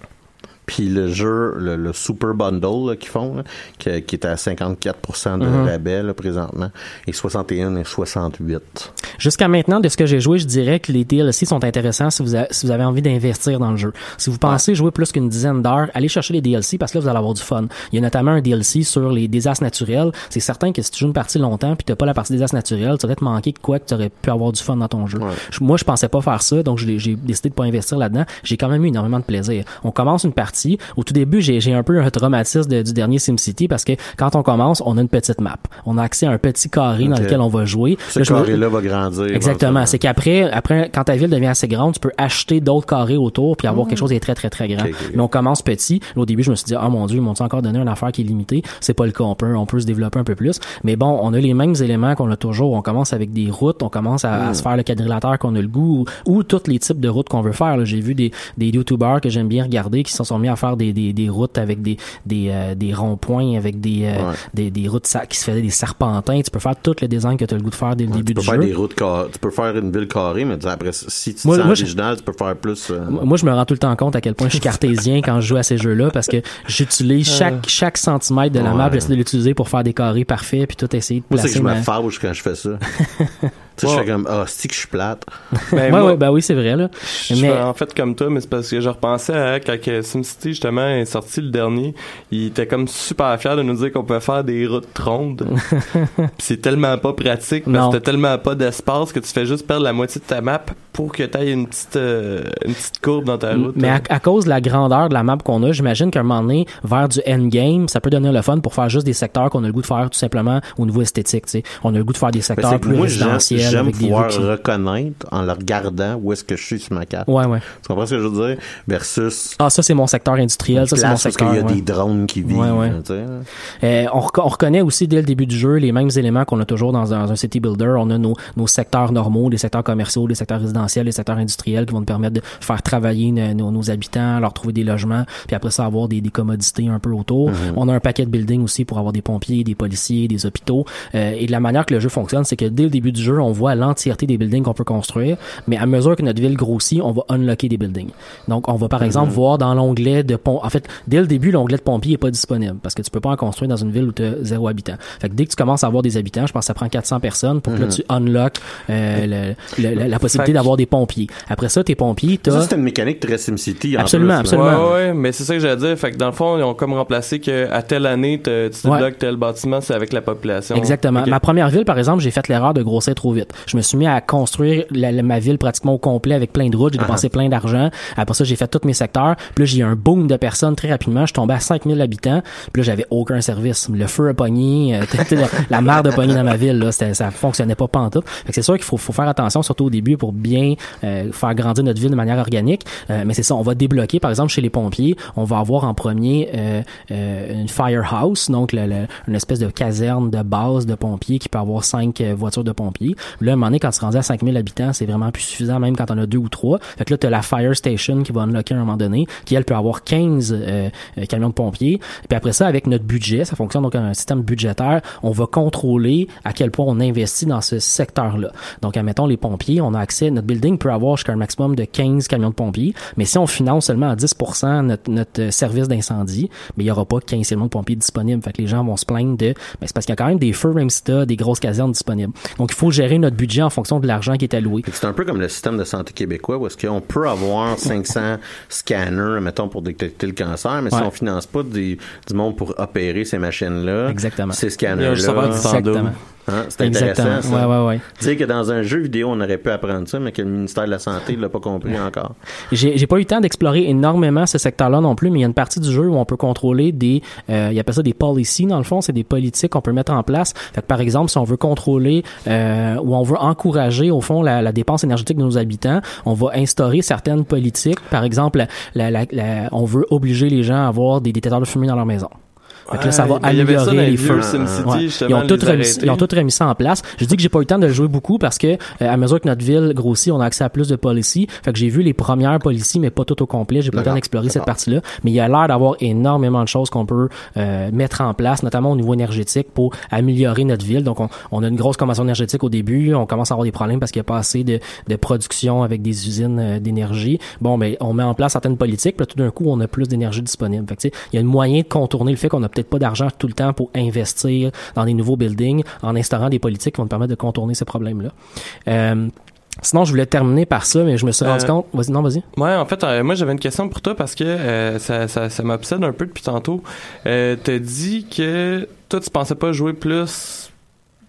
Puis le jeu, le, le Super Bundle qu'ils font, là, qui, qui est à 54% de Mhm. rabais là, présentement, et 61 et 68. Jusqu'à maintenant, de ce que j'ai joué, je dirais que les DLC sont intéressants si vous, a- si vous avez envie d'investir dans le jeu. Si vous pensez jouer plus qu'une dizaine d'heures, allez chercher les DLC parce que là, vous allez avoir du fun. Il y a notamment un DLC sur les désastres naturels. C'est certain que si tu joues une partie longtemps puis t'as pas la partie désastres naturels, tu vas peut-être manquer de quoi que tu aurais pu avoir du fun dans ton jeu. Je- Moi, je pensais pas faire ça, donc j'ai décidé de pas investir là-dedans. J'ai quand même eu énormément de plaisir. On commence une partie. Au tout début, j'ai un peu un traumatisme de- du dernier SimCity parce que quand on commence, on a une petite map. On a accès à un petit carré dans lequel on va jouer. Ce carré-là va grandir. Exactement. C'est qu'après, après, quand ta ville devient assez grande, tu peux acheter d'autres carrés autour puis avoir quelque chose qui est très, très, très grand. Mais on commence petit. Au début, je me suis dit, ah mon dieu, ils m'ont encore donné une affaire qui est limitée? C'est pas le cas. On peut, on peut se développer un peu plus. Mais bon, on a les mêmes éléments qu'on a toujours. On commence avec des routes. On commence à, à se faire le quadrilatère qu'on a le goût ou, ou tous les types de routes qu'on veut faire. J'ai vu des, des youtubeurs que j'aime bien regarder qui se sont mis à faire des, des, des routes avec des, des, euh, des ronds-points, avec des, euh, Ouais. des, des routes qui se faisaient des serpentins. Tu peux faire tout le design que tu as le goût de faire dès le début Tu peux du faire jeu. des routes carrées, tu peux faire une ville carrée, mais après, si tu te Moi- sens moi, je- original, tu peux faire plus. euh, Moi, moi, je me rends tout le temps compte à quel point je suis cartésien quand je joue à ces jeux-là parce que j'utilise chaque, chaque centimètre de la Ouais. map, j'essaie de l'utiliser pour faire des carrés parfaits puis tout essayer de Moi, c'est placer que je me ma- fâche quand je fais ça. [LAUGHS] tu sais, je fais comme, ah, c'est que je suis plate. [LAUGHS] Ben, ouais, moi- ouais, ben oui, c'est vrai, là. Je Mais- fais en fait comme toi, mais c'est parce que je repensais à quand SimCity justement est sorti le dernier, il était comme super fier de nous dire qu'on pouvait faire des routes rondes. [LAUGHS] Puis c'est tellement pas pratique parce Non. que t'as tellement pas d'espace que tu fais juste perdre la moitié de ta map pour que t'ailles une petite euh, une petite courbe dans ta route. Mais à, à cause de la grandeur de la map qu'on a, j'imagine qu'à un moment donné, vers du endgame, ça peut donner le fun pour faire juste des secteurs qu'on a le goût de faire tout simplement au niveau esthétique. tu sais. On a le goût de faire des secteurs plus moi, j'aime des pouvoir reconnaître en le regardant où est-ce que je suis sur ma carte. Ouais, ouais. Tu comprends ce que je veux dire? Versus. Ah, ça, c'est mon secteur industriel. Ça, c'est mon secteur. il y a ouais. des drones qui vivent. Ouais, ouais. Euh, on, on reconnaît aussi dès le début du jeu les mêmes éléments qu'on a toujours dans un, dans un city builder. On a nos, nos secteurs normaux, les secteurs commerciaux, les secteurs résidentiels, les secteurs industriels qui vont nous permettre de faire travailler nos, nos- habitants, leur trouver des logements, puis après ça avoir des, des commodités un peu autour. On a un paquet de buildings aussi pour avoir des pompiers, des policiers, des hôpitaux. Euh, et de la manière que le jeu fonctionne, c'est que dès le début du jeu, on voit l'entièreté des buildings qu'on peut construire, mais à mesure que notre ville grossit, on va unlocker des buildings. Donc on va par exemple voir dans l'onglet de pont. En fait, dès le début, l'onglet de pompier est pas disponible parce que tu peux pas en construire dans une ville où tu as zéro habitant. Fait que dès que tu commences à avoir des habitants, je pense que ça prend 400 personnes pour que là, tu unlock euh, le- le- la, la possibilité d'avoir des pompiers. Après ça, tes pompiers, Ça, t'as c'est une mécanique très SimCity. en Absolument, plus, absolument. Ouais, ouais, mais c'est ça que j'allais dire. Fait que dans le fond, ils ont comme remplacé que à telle année, tu Ouais. débloques tel bâtiment, c'est avec la population. Exactement. Ma première ville, par exemple, j'ai fait l'erreur de grossir trop vite. Je me suis mis à construire la- la- ma ville pratiquement au complet avec plein de routes. J'ai dépensé plein d'argent. Après ça, j'ai fait tous mes secteurs. Puis là, j'ai eu un boom de personnes très rapidement. Je suis tombé à 5000 habitants. Puis là, j'avais aucun service. Le feu a pogné. euh, la, la merde a pogné dans ma ville. Là. Ça fonctionnait pas pantoute. Fait que c'est sûr qu'il faut, faut faire attention, surtout au début, pour bien euh, faire grandir notre ville de manière organique. Euh, mais c'est ça, on va débloquer, par exemple, chez les pompiers, on va avoir en premier euh, euh, une firehouse, donc le- le- une espèce de caserne de base de pompiers qui peut avoir cinq euh, voitures de pompiers. Là, à un moment donné, quand tu rendu à 5000 habitants, c'est vraiment plus suffisant, même quand on a deux ou trois. Fait que là, tu as la fire station qui va unlocker à un moment donné, qui, elle, peut avoir 15 euh, euh, camions de pompiers. Puis après ça, avec notre budget, ça fonctionne donc un système budgétaire, on va contrôler à quel point on investit dans ce secteur-là. Donc, admettons, les pompiers, on a accès, notre building peut avoir jusqu'à un maximum de 15 camions de pompiers, mais si on finance seulement à 10% notre, notre euh, service d'incendie, mais il y aura pas 15 camions de pompiers disponibles. Fait que les gens vont se plaindre de, ben, c'est parce qu'il y a quand même des feux, même des grosses casernes disponibles. Donc, il faut gérer notre budget en fonction de l'argent qui est alloué. C'est un peu comme le système de santé québécois où est-ce qu'on peut avoir [LAUGHS] 500 scanners, mettons, pour détecter le cancer, mais Ouais. si on finance pas du monde pour opérer ces machines-là, ces Il y a scanners-là, juste à faire du Exactement. Hein, c'est intéressant. ça. Ouais, ouais, ouais. Tu sais que dans un jeu vidéo, on aurait pu apprendre ça, mais que le ministère de la Santé l'a pas compris encore. J'ai j'ai pas eu le temps d'explorer énormément ce secteur-là non plus, mais il y a une partie du jeu où on peut contrôler des, euh, il appelle ça des policies dans le fond, c'est des politiques qu'on peut mettre en place. Fait que par exemple, si on veut contrôler euh, ou on veut encourager au fond la, la dépense énergétique de nos habitants, on va instaurer certaines politiques. Par exemple, la, la- la- on veut obliger les gens à avoir des détecteurs de fumée dans leur maison. Fait que là, ça va Ouais, améliorer les feux. Ils ont, tout remis, ils ont tout remis ça en place. Je dis que j'ai pas eu le temps de jouer beaucoup parce que euh, à mesure que notre ville grossit, on a accès à plus de policies. Fait que j'ai vu les premières policies, mais pas tout au complet. J'ai pas le temps d'explorer cette partie-là. Mais il y a l'air d'avoir énormément de choses qu'on peut euh, mettre en place, notamment au niveau énergétique, pour améliorer notre ville. Donc, on, on a une grosse consommation énergétique au début. On commence à avoir des problèmes parce qu'il n'y a pas assez de, de production avec des usines euh, d'énergie. Bon, mais on met en place certaines politiques, puis là, tout d'un coup, on a plus d'énergie disponible. Fait que, tu sais, il y a un moyen de contourner le fait qu'on n'a peut-être pas d'argent tout le temps pour investir dans des nouveaux buildings en instaurant des politiques qui vont nous permettre de contourner ces problèmes-là. Euh, Sinon, je voulais terminer par ça, mais je me suis rendu Euh, compte. Vas-y, non, vas-y. Ouais, en fait, euh, moi j'avais une question pour toi parce que euh, ça, ça, ça m'obsède un peu depuis tantôt. Euh, T'as dit que toi tu pensais pas jouer plus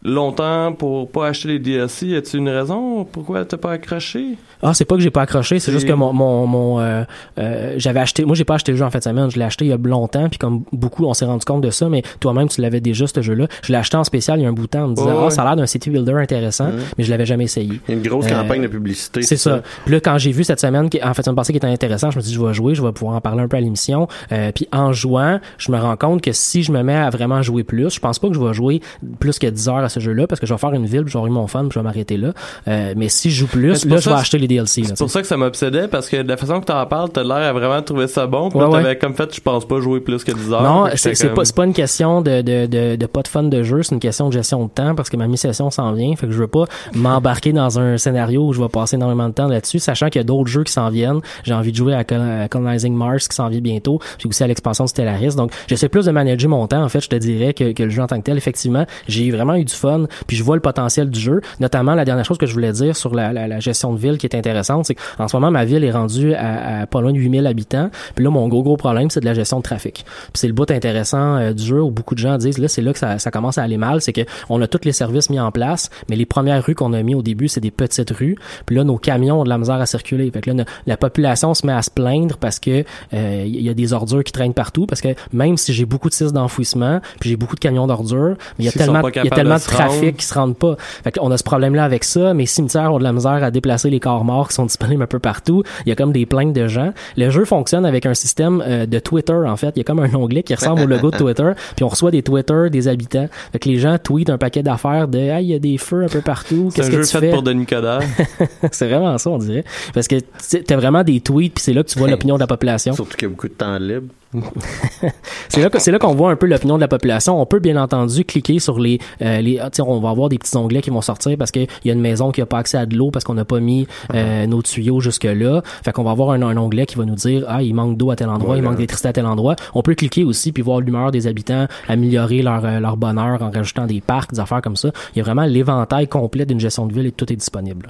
longtemps pour pas acheter les DLC. As-tu une raison pourquoi t'as pas accroché? Ah, c'est pas que j'ai pas accroché, c'est juste que mon mon, mon euh, euh, j'avais acheté moi j'ai pas acheté le jeu en de semaine, je l'ai acheté il y a longtemps puis comme beaucoup on s'est rendu compte de ça mais toi-même tu l'avais déjà ce jeu-là. Je l'ai acheté en spécial il y a un bout de temps en me disant Ouais, "Ah, ouais. ça a l'air d'un city builder intéressant", mais je l'avais jamais essayé. Il y a une grosse Euh, campagne de publicité. C'est ça. Puis là, quand j'ai vu cette semaine, qui- en fait, ça me passait qui était intéressant, je me suis dit, je vais jouer, je vais pouvoir en parler un peu à l'émission. Euh, puis en jouant, je me rends compte que si je me mets à vraiment jouer plus, je pense pas que je vais jouer plus que 10 heures à ce jeu-là, parce que je vais faire une ville, puis je vais avoir eu mon fun, puis je vais m'arrêter là. Euh, mais si je joue plus, là, je vais acheter les DLC. C'est pour ça que ça m'obsédait parce que de la façon que t'en parles, t'as l'air à vraiment trouver ça bon. Puis Ouais, là, ouais. t'avais comme fait, je pense pas jouer plus que 10 heures. Non, c'est comme- pas, pas une question de, de, de, de pas de fun de jeu, c'est une question de gestion de temps parce que ma mi-session s'en vient. Fait que je veux pas m'embarquer dans un scénario où je vais passer énormément de temps là-dessus, sachant qu'il y a d'autres jeux qui s'en viennent. J'ai envie de jouer à Colonizing Mars qui s'en vient bientôt, puis aussi à l'expansion de Stellaris. Donc, j'essaie plus de manager mon temps. En fait, je te dirais que, que le jeu en tant que tel, effectivement, j'ai vraiment eu du fun, puis je vois le potentiel du jeu. Notamment, la dernière chose que je voulais dire sur la, la, la gestion de ville qui est intéressante, c'est qu'en ce moment, ma ville est rendue à, à pas loin de 8000 habitants. Puis là, mon gros gros problème, c'est de la gestion de trafic. Puis c'est le bout intéressant euh, du jeu où beaucoup de gens disent là, c'est là que ça, ça commence à aller mal, c'est que on a tous les services mis en place, mais les premières rues qu'on a mis au début, c'est des petites rues. Puis là, nos camions ont de la misère à circuler. Fait que là, la population se met à se plaindre parce que euh, il y a des ordures qui traînent partout. Parce que même si j'ai beaucoup de sites d'enfouissement, puis j'ai beaucoup de camions d'ordures, mais il y a tellement, il y a tellement de trafic rendre. qui se rendent pas. Fait qu'on a ce problème-là avec ça. Mes cimetières ont de la misère à déplacer les corps morts qui sont [LAUGHS] disponibles un peu partout. Il y a comme des plaintes de gens. Le jeu fonctionne avec un système euh, de Twitter, en fait. Il y a comme un onglet qui ressemble au logo de Twitter. Puis on reçoit des Twitter des habitants. Fait que les gens tweetent un paquet d'affaires de « Ah, il y a des feux un peu partout. C'est un Qu'est-ce que jeu tu fait fais? pour Denis Coderre. [LAUGHS] c'est vraiment ça, on dirait. Parce que t'as vraiment des tweets, puis c'est là que tu vois l'opinion de la population. Surtout qu'il y a beaucoup de temps libre. [LAUGHS] C'est là que c'est là qu'on voit un peu l'opinion de la population. On peut bien entendu cliquer sur les euh, les ah, on va avoir des petits onglets qui vont sortir parce qu'il y a une maison qui a pas accès à de l'eau parce qu'on n'a pas mis euh, nos tuyaux jusque là. Fait qu'on va avoir un, un onglet qui va nous dire ah il manque d'eau à tel endroit, il manque d'électricité à tel endroit. On peut cliquer aussi puis voir l'humeur des habitants, améliorer leur euh, leur bonheur en rajoutant des parcs, des affaires comme ça. Il y a vraiment l'éventail complet d'une gestion de ville et tout est disponible.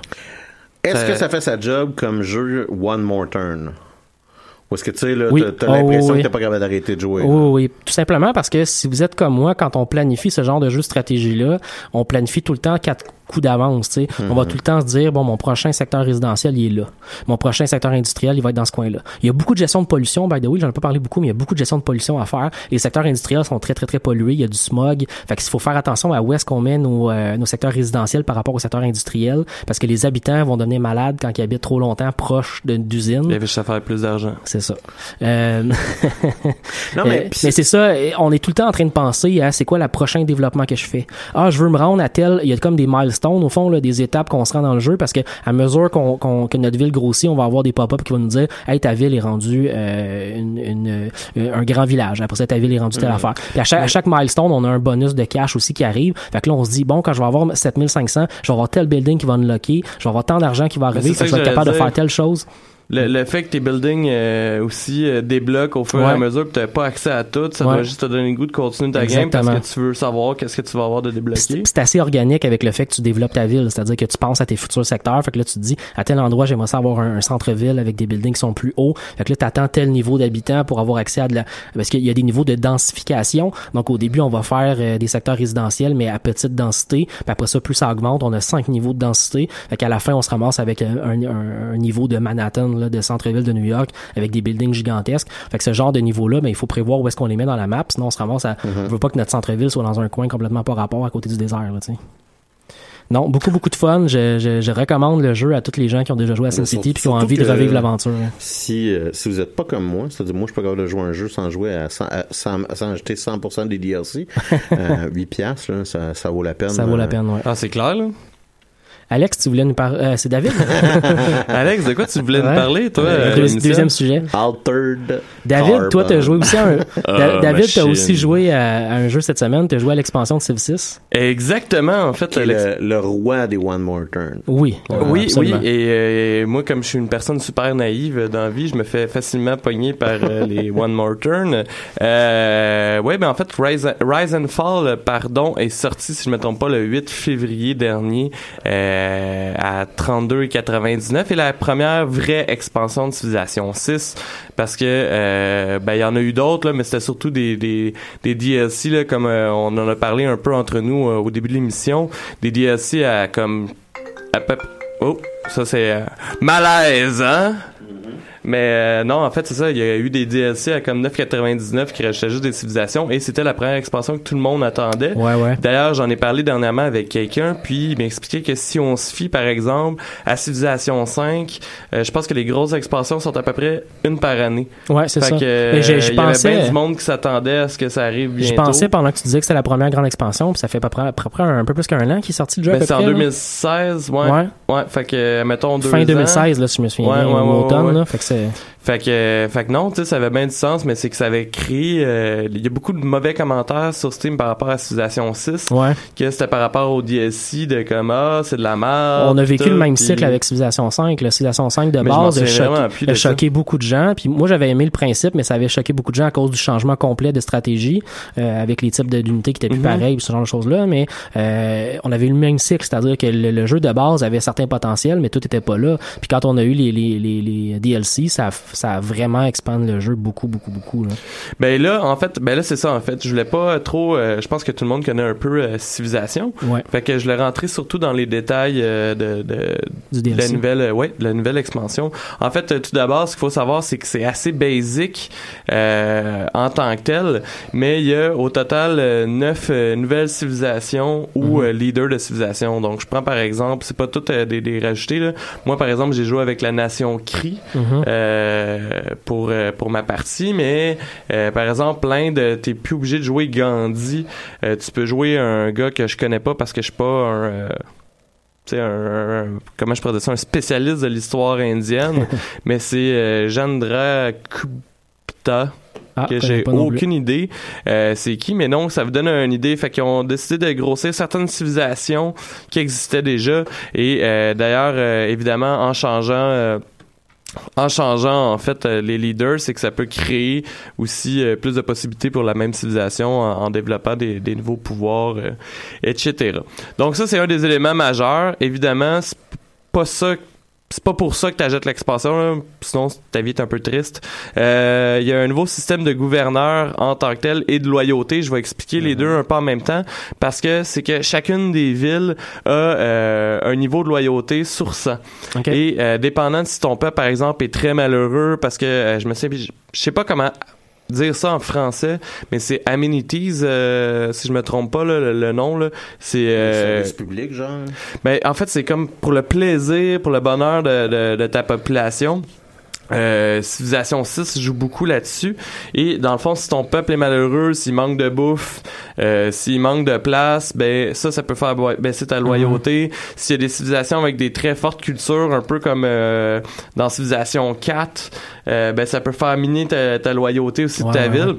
Est-ce que ça fait sa job comme jeu One More Turn? Ou est-ce que tu sais, là, Oui. t'as- Oh, l'impression oui. que t'es pas capable d'arrêter de jouer? Oui, là? oui, oui. Tout simplement parce que si vous êtes comme moi, quand on planifie ce genre de jeu de stratégie-là, on planifie tout le temps quatre coups d'avance. tu sais. On va tout le temps se dire, bon, mon prochain secteur résidentiel, il est là. Mon prochain secteur industriel, il va être dans ce coin-là. Il y a beaucoup de gestion de pollution, by the way, j'en ai pas parlé beaucoup, mais il y a beaucoup de gestion de pollution à faire. Les secteurs industriels sont très, très, très pollués. Il y a du smog. Fait qu'il faut faire attention à où est-ce qu'on met nos, euh, nos secteurs résidentiels par rapport au secteur industriel, parce que les habitants vont devenir malades quand ils habitent trop longtemps proche d'usines. Il y avait juste à faire plus d'argent. C'est ça. Euh, Non, mais, [LAUGHS] mais c'est ça, on est tout le temps en train de penser à c'est quoi le prochain développement que je fais. Ah, je veux me rendre à tel, il y a comme des milestones au fond là, des étapes qu'on se rend dans le jeu parce que à mesure qu'on qu'on- que notre ville grossit, on va avoir des pop-up qui vont nous dire "Hey, ta ville est rendue euh, une, une- euh, un grand village. Après ça ta ville est rendue telle affaire." Puis à chaque, à chaque milestone, on a un bonus de cash aussi qui arrive. Fait que là on se dit "Bon, quand je vais avoir 7500, je vais avoir tel building qui va unlocker, je vais avoir tant d'argent qui va arriver, c'est fait que ça je vais être capable de faire telle chose." Le, le fait que tes buildings euh, aussi euh, débloquent au fur et Ouais. à mesure que tu n'as pas accès à tout, ça Ouais. va juste te donner le goût de continuer ta game Exactement. parce que tu veux savoir qu'est-ce que tu vas avoir de débloqué. C'est assez organique avec le fait que tu développes ta ville, c'est-à-dire que tu penses à tes futurs secteurs, fait que là tu te dis à tel endroit j'aimerais ça avoir un, un centre-ville avec des buildings qui sont plus hauts, fait que là tu attends tel niveau d'habitants pour avoir accès à de la parce qu'il y a des niveaux de densification. Donc au début on va faire euh, des secteurs résidentiels mais à petite densité, puis après ça plus ça augmente, on a cinq niveaux de densité, fait qu'à la fin on se ramasse avec un, un- un- un niveau de Manhattan là, de centre-ville de New York avec des buildings gigantesques. Fait que ce genre de niveau-là, ben, il faut prévoir où est-ce qu'on les met dans la map, sinon on se ramasse à on veut pas que notre centre-ville soit dans un coin complètement pas rapport à côté du désert là, tu sais. Non, beaucoup, beaucoup de fun. Je, je, je recommande le jeu à tous les gens qui ont déjà joué à SimCity et qui ont envie de revivre l'aventure. Si, euh, si vous n'êtes pas comme moi, c'est-à-dire moi je suis pas capable de jouer à un jeu sans jouer à, 100 à- sans, sans acheter 100% des DLC, [LAUGHS] euh, 8 piastres, là, ça, ça vaut la peine. Ça vaut la euh, peine, ouais. Ah, c'est clair, là. Alex, tu voulais nous parler... euh, c'est David? [LAUGHS] Alex, de quoi tu voulais Ouais. nous parler, toi? Euh, deux- deuxième sujet. Altered David, toi, t'as joué aussi à un... [LAUGHS] Ah, Da- David, t'as aussi joué à, à un jeu cette semaine. T'as joué à l'expansion de Civ 6. Exactement, en fait. le, le roi des One More Turn. Oui. Oui, absolument. oui, et euh, moi, comme je suis une personne super naïve dans la vie, je me fais facilement pogner par euh, les [LAUGHS] One More Turn. Euh, ouais, ben en fait, Rise, Rise and Fall, pardon, est sorti, si je me trompe pas, le 8 février dernier euh, à 32,99 et la première vraie expansion de Civilization 6 parce que euh, ben il y en a eu d'autres là, mais c'était surtout des, des, DLC là, comme euh, on en a parlé un peu entre nous euh, au début de l'émission, des DLC à comme Oh, ça c'est euh, malaise, hein? Mais euh, non, en fait, c'est ça. Il y a eu des DLC à comme 9,99 qui rajoutaient juste des civilisations et c'était la première expansion que tout le monde attendait. Ouais, ouais. D'ailleurs, j'en ai parlé dernièrement avec quelqu'un, puis il m'a expliqué que si on se fie, par exemple, à Civilization 5, euh, je pense que les grosses expansions sont à peu près une par année. Ouais, c'est ça. que, euh, Mais je- je il y avait bien du monde qui s'attendait à ce que ça arrive bientôt. Je pensais pendant que tu disais que c'était la première grande expansion, puis ça fait à peu près, à peu près un peu plus qu'un an qu'il est sorti le jeu. Ben, c'est en près, là. 2016, ouais. Ouais. Ouais, fait que, mettons, deux Fin ans. 2016, là, si je me souviens Ouais, bien, ouais, ou automne, là. Fait que c'est... Fait que, euh, fait que non, tu sais, ça avait bien du sens, mais c'est que ça avait créé, euh, il y a beaucoup de mauvais commentaires sur Steam par rapport à Civilization 6, Ouais. que c'était par rapport au DLC de comme, ah, c'est de la merde. On a vécu tout, le même cycle avec Civilization 5. La Civilization 5 de Mais base a choqué, de choqué beaucoup de gens. Puis moi, j'avais aimé le principe, mais ça avait choqué beaucoup de gens à cause du changement complet de stratégie euh, avec les types d'unités qui étaient plus Mhm. pareils, ce genre de choses-là. Mais euh, on avait eu le même cycle, c'est-à-dire que le, le jeu de base avait certains potentiels, mais tout était pas là. Puis quand on a eu les, les, les, les DLC, ça, a- ça a vraiment expandé le jeu beaucoup, beaucoup, beaucoup. Là. Ben là, en fait, ben là, c'est ça, en fait. Je voulais pas trop, euh, je pense que tout le monde connaît un peu euh, Civilisation. Ouais. Fait que je l'ai rentré surtout dans les détails euh, de, de, de la nouvelle, euh, ouais, de la nouvelle expansion. En fait, euh, tout d'abord, ce qu'il faut savoir, c'est que c'est assez basic euh, en tant que tel, mais il y a au total neuf nouvelles civilisations ou Mhm. leaders de civilisation. Donc, je prends par exemple, c'est pas tout des, des rajoutés là. Moi, par exemple, j'ai joué avec la nation Mhm. euh, pour euh, pour ma partie, mais euh, par exemple, l'Inde, t'es plus obligé de jouer Gandhi. Euh, tu peux jouer un gars que je connais pas parce que je suis pas un euh, tu sais, un, un- comment je pourrais dire ça, un spécialiste de l'histoire indienne, [LAUGHS] mais c'est euh, Chandra Gupta Ah, que j'ai aucune idée euh, c'est qui, mais non, ça vous donne une idée. Fait qu'ils ont décidé de grossir certaines civilisations qui existaient déjà. Et euh, d'ailleurs, euh, évidemment, en changeant... en changeant en fait euh, les leaders, c'est que ça peut créer aussi euh, plus de possibilités pour la même civilisation en, développant des, des nouveaux pouvoirs, euh, etc. Donc ça, c'est un des éléments majeurs. Évidemment, c'est pas ça c'est pas pour ça que tu achètes l'expansion, là. sinon ta vie est un peu triste. Euh, Il y a un nouveau système de gouverneur en tant que tel et de loyauté. Je vais expliquer les deux un peu en même temps parce que c'est que chacune des villes a euh, un niveau de loyauté sur 100. Ok. Et euh, dépendant de si ton peuple, par exemple, est très malheureux parce que euh, je me sais, je sais pas comment dire ça en français, mais c'est amenities, euh, si je me trompe pas là, le, le nom là, c'est euh, public, genre. ben, en fait, c'est comme pour le plaisir, pour le bonheur de, de, de ta population. Euh, Civilisation 6 joue beaucoup là-dessus. Et dans le fond si ton peuple est malheureux s'il manque de bouffe euh, s'il manque de place ben ça ça peut faire baisser ta loyauté. S'il y a des civilisations avec des très fortes cultures un peu comme euh, dans Civilisation 4 euh, ben ça peut faire miner ta, ta loyauté aussi Ouais, de ta ouais. ville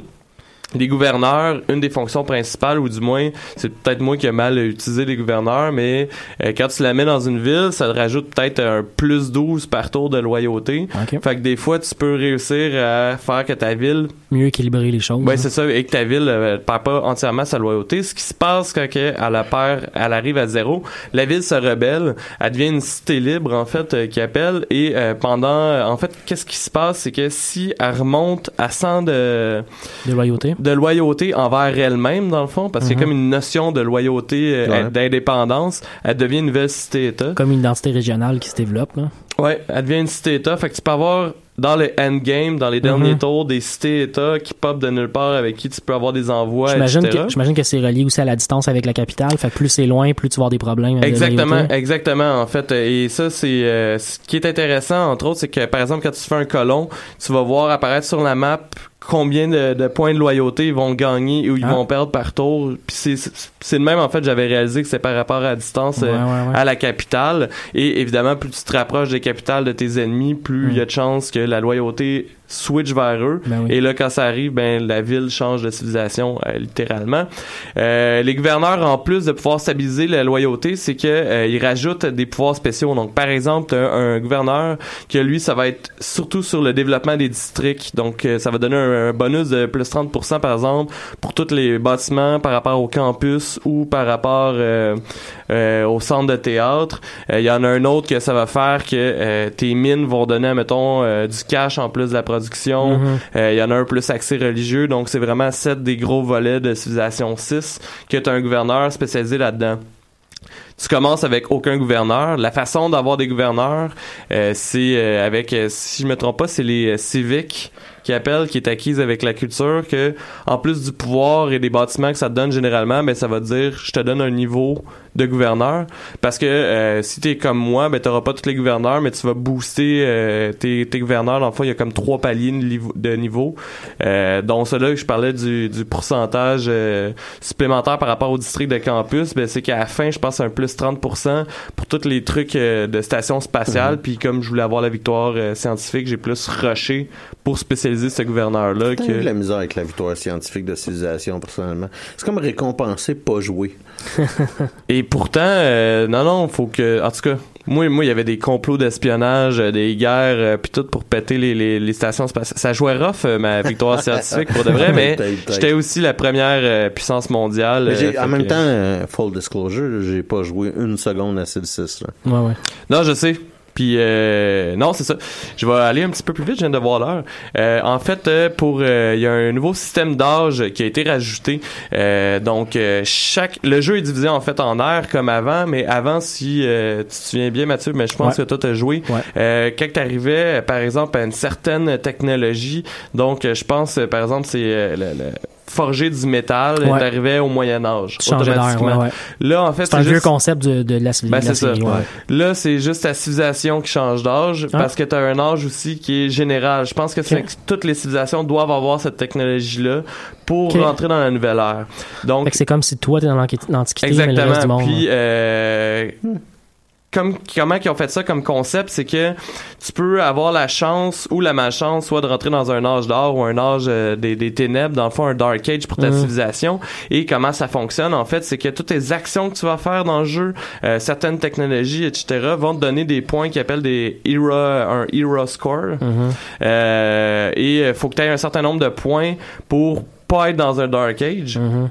les gouverneurs, une des fonctions principales, ou du moins, c'est peut-être moi qui ai mal utilisé les gouverneurs, mais euh, quand tu la mets dans une ville, ça te rajoute peut-être un plus 12 par tour de loyauté. Ok. Fait que des fois, tu peux réussir à faire que ta ville Mieux équilibrer les choses. Ouais, hein. c'est ça, et que ta ville euh, perd pas entièrement sa loyauté. Ce qui se passe quand elle la perd, elle arrive à zéro, la ville se rebelle, elle devient une cité libre en fait euh, qui appelle et euh, pendant, en fait, qu'est-ce qui se passe, c'est que si elle remonte à 100 de De loyauté? De loyauté envers elle-même dans le fond, parce qu'il y a Mhm. comme une notion de loyauté, euh, Ouais. d'indépendance, elle devient une nouvelle cité-État. Comme une identité régionale qui se développe. Là. Ouais, elle devient une cité-État. Fait que tu peux avoir dans le endgame, dans les derniers Mhm. tours, des cités-états qui pop de nulle part avec qui tu peux avoir des envois, J'imagine etc. que, j'imagine que c'est relié aussi à la distance avec la capitale. Fait que plus c'est loin, plus tu vas avoir des problèmes. avec la Exactement, exactement en fait. Et ça, c'est euh, ce qui est intéressant entre autres, c'est que par exemple quand tu fais un colon, tu vas voir apparaître sur la map combien de, de points de loyauté ils vont gagner ou ils Ah. vont perdre par tour. Puis c'est le même en fait. J'avais réalisé que c'est par rapport à la distance Ouais, euh, ouais, ouais. à la capitale. Et évidemment, plus tu te rapproches des capitales de tes ennemis, plus il y a de chances que la loyauté switch vers eux. Ben oui. Et là, quand ça arrive, ben la ville change de civilisation euh, littéralement. Euh, les gouverneurs, en plus de pouvoir stabiliser la loyauté, c'est que euh, ils rajoutent des pouvoirs spéciaux. Donc, par exemple, un, un gouverneur que lui, ça va être surtout sur le développement des districts. Donc, euh, ça va donner un, un bonus de plus 30%, par exemple, pour tous les bâtiments par rapport au campus ou par rapport euh, euh, au centre de théâtre. Euh, Il y en a un autre que ça va faire que euh, tes mines vont donner, mettons, euh, du cash en plus de la Mhm. Euh, Il y en a un plus accès religieux. Donc, c'est vraiment sept des gros volets de Civilisation 6 que tu as un gouverneur spécialisé là-dedans. Tu commences avec aucun gouverneur. La façon d'avoir des gouverneurs, euh, c'est euh, avec, euh, si je me trompe pas, c'est les civiques qui appellent, qui est acquise avec la culture, que en plus du pouvoir et des bâtiments que ça te donne généralement, ben ça va te dire, je te donne un niveau de gouverneur, parce que euh, si t'es comme moi, ben t'auras pas tous les gouverneurs, mais tu vas booster euh, tes, tes gouverneurs. Dans le fond, il y a comme trois paliers de niveau, euh, dont celui que je parlais du, du pourcentage euh, supplémentaire par rapport au district de campus, ben c'est qu'à la fin, je pense un plus 30% pour tous les trucs euh, de station spatiale. Puis comme je voulais avoir la victoire euh, scientifique, j'ai plus rushé pour spécialiser ce gouverneur-là. J'ai eu de Que... la misère avec la victoire scientifique de civilisation, personnellement. C'est comme récompenser pas jouer. [LAUGHS] Et pourtant, euh, non, non, faut que, en tout cas, moi, moi, il y avait des complots d'espionnage, euh, des guerres, euh, puis tout pour péter les, les, les stations spatiales. Ça jouait rough, euh, ma [LAUGHS] victoire scientifique, pour de vrai, mais j'étais aussi la première euh, puissance mondiale. Mais euh, en même que- temps, euh, full disclosure, j'ai pas joué une seconde à Cid 6. Là. Ouais, ouais. Non, je sais. Puis euh, non, c'est ça. Je vais aller un petit peu plus vite, je viens de voir l'heure. Euh, en fait, euh, pour euh, il y a un nouveau système d'âge qui a été rajouté. Euh, donc euh, chaque le jeu est divisé en fait en aires comme avant, mais avant si euh, tu te souviens bien Mathieu, mais je pense Ouais. que toi t'as joué. Ouais. Euh, quand tu arrivais par exemple à une certaine technologie, donc je pense par exemple c'est euh, le, le forger du métal, Ouais. t'arrivais au Moyen Âge Tu d'air, automatiquement. ouais, ouais. Là en fait C'est un vieux juste- concept de, de la, de ben, la. Là, c'est juste ta civilisation qui change d'âge Ah. parce que tu as un âge aussi qui est général. Je pense que, toutes les civilisations doivent avoir cette technologie-là pour Ok. rentrer dans la nouvelle ère. Donc, Fait que c'est comme si toi, t'es dans l'anqui- l'Antiquité, mais le reste du exactement. monde. Puis, euh, comme, comment ils ont fait ça comme concept, c'est que tu peux avoir la chance ou la malchance soit de rentrer dans un âge d'or ou un âge euh, des, des ténèbres, dans le fond un dark age pour ta Mhm. civilisation. Et comment ça fonctionne en fait, c'est que toutes les actions que tu vas faire dans le jeu, euh, certaines technologies, etc., vont te donner des points qui appellent des era, un hero score. Mhm. Euh, et il faut que tu aies un certain nombre de points pour pas être dans un dark age. Mhm.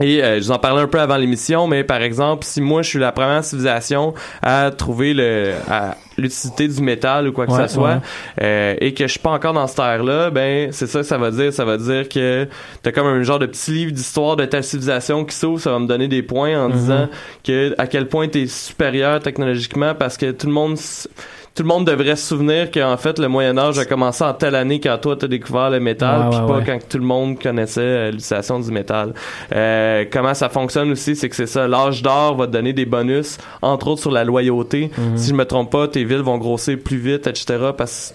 Et euh, je vous en parlais un peu avant l'émission, mais par exemple, si moi je suis la première civilisation à trouver le à l'utilité du métal ou quoi que Ouais, ce soit, ouais. euh, et que je suis pas encore dans cette ère-là, ben c'est ça que ça va dire. Ça va dire que t'as comme un genre de petit livre d'histoire de ta civilisation qui s'ouvre, ça va me donner des points en Mhm. disant que à quel point t'es supérieur technologiquement parce que tout le monde s- tout le monde devrait se souvenir qu'en fait le Moyen Âge a commencé en telle année quand toi t'as découvert le métal Ouais, puis ouais, pas ouais. quand tout le monde connaissait euh, l'utilisation du métal. Euh, comment ça fonctionne aussi, c'est que c'est ça, l'âge d'or va te donner des bonus, entre autres sur la loyauté. Mhm. Si je me trompe pas, tes villes vont grossir plus vite, etc. parce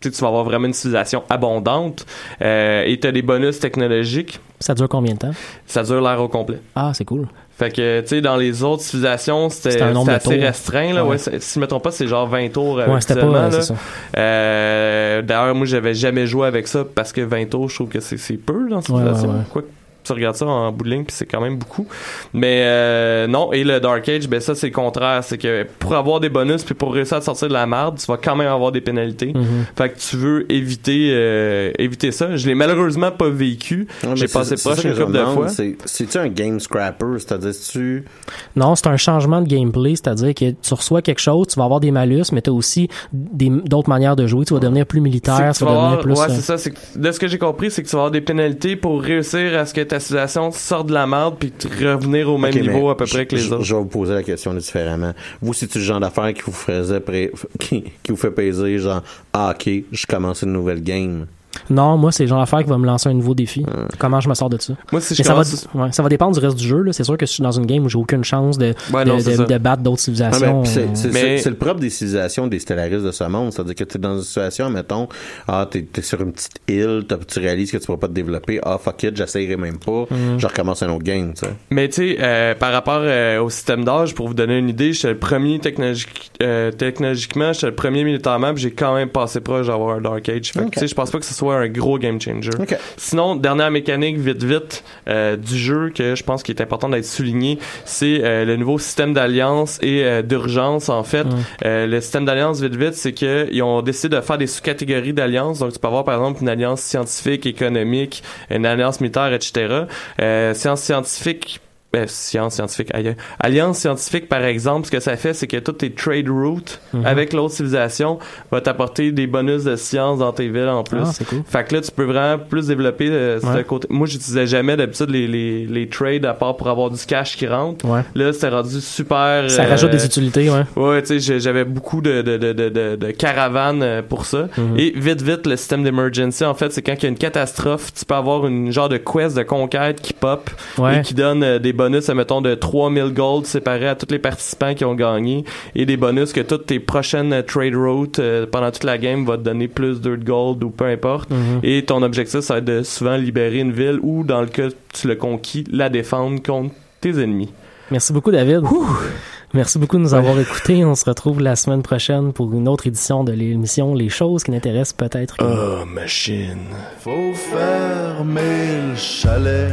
que tu vas avoir vraiment une civilisation abondante euh, et tu as des bonus technologiques. Ça dure combien de temps? Ça dure l'ère au complet. Ah, c'est cool. Fait que, tu sais, dans les autres civilisations, c'était assez tours. restreint. Là, ouais. Si je me trompe pas, c'est genre 20 tours euh, Ouais, c'était pas, habituellement, euh, D'ailleurs, moi, j'avais jamais joué avec ça parce que 20 tours, je trouve que c'est peu dans civilisation. ouais, ouais. Quoi tu regardes ça en bout de ligne, puis c'est quand même beaucoup. Mais euh, non, et le Dark Age, ben ça, c'est le contraire. C'est que pour avoir des bonus, puis pour réussir à te sortir de la merde, tu vas quand même avoir des pénalités. Mhm. Fait que tu veux éviter euh, éviter ça. Je l'ai malheureusement pas vécu. J'ai passé proche une couple de fois. c'est- C'est-tu un game scrapper? C'est-à-dire, tu Non, c'est un changement de gameplay, c'est-à-dire que tu reçois quelque chose, tu vas avoir des malus, mais tu as aussi des- d'autres manières de jouer. Tu vas devenir plus militaire, tu tu vas devenir plus. ouais, c'est ça. c'est que- de ce que j'ai compris, c'est que tu vas avoir des pénalités pour réussir à ce que ta civilisation sorte de la merde puis revenir au même niveau à peu près que les je, autres. Je vais vous poser la question différemment. Vous, c'est-tu le genre d'affaire qui vous faisait pré- [LAUGHS] qui, qui vous fait peser, genre, ah, ok, je commence une nouvelle game. Non, moi, c'est le genre d'affaire qui va me lancer un nouveau défi. Comment je me sors de ça? Moi, si je Mais ça, va, commence- ouais, ça va dépendre du reste du jeu. C'est sûr que si je suis dans une game où j'ai aucune chance de, Ouais, de, non, c'est de- ça. de battre d'autres Ah, civilisations. ben, c'est, c'est- Mais- c'est- c'est le propre des civilisations des stellaristes de ce monde. C'est-à-dire que tu es dans une situation, mettons, ah, t'es, t'es sur une petite île, t'as- tu réalises que tu pourras pas te développer, ah, fuck it, j'essayerai même pas, Mhm. je recommence un autre game, tu. Mais tu sais, euh, par rapport euh, au système d'âge, pour vous donner une idée, j'étais le premier technologique, euh, technologiquement, j'étais le premier militairement, puis j'ai quand même passé proche d'avoir un Dark Age. Fait que, Ok. tu sais, je pense pas que ce soit un gros game changer. Sinon, dernière mécanique, vite vite, euh, du jeu que je pense qu'il est important d'être souligné, c'est euh, le nouveau système d'alliance et euh, d'urgence. En fait, le système d'alliance, vite vite, c'est que ils ont décidé de faire des sous-catégories d'alliance. Donc, tu peux avoir par exemple une alliance scientifique, économique, une alliance militaire, etc. Science scientifique ben, science scientifique, aïe. Alliance scientifique, par exemple, ce que ça fait, c'est que toutes tes trade routes Mhm. avec l'autre civilisation va t'apporter des bonus de science dans tes villes en plus. Ah, cool. Fait que là, tu peux vraiment plus développer euh, ce côté. Moi, j'utilisais jamais d'habitude les, les, les trades à part pour avoir du cash qui rentre. Ouais. Là, c'était rendu super. Ça euh, rajoute des utilités, ouais. Ouais, tu sais, j'avais beaucoup de, de, de, de, de, caravanes euh, pour ça. Mhm. Et vite, vite, le système d'emergency, en fait, c'est quand il y a une catastrophe, tu peux avoir une genre de quest de conquête qui pop Ouais. et qui donne euh, des bonus, mettons, de 3000 gold séparés à tous les participants qui ont gagné et des bonus que toutes tes prochaines trade routes euh, pendant toute la game va te donner plus de gold ou peu importe. Mhm. Et ton objectif, ça va être de souvent libérer une ville ou, dans le cas que tu l'as conquis, la défendre contre tes ennemis. Merci beaucoup, David. Merci beaucoup de nous avoir écoutés. On se retrouve la semaine prochaine pour une autre édition de l'émission Les choses qui n'intéressent peut-être que Oh, machine. Faut fermer le chalet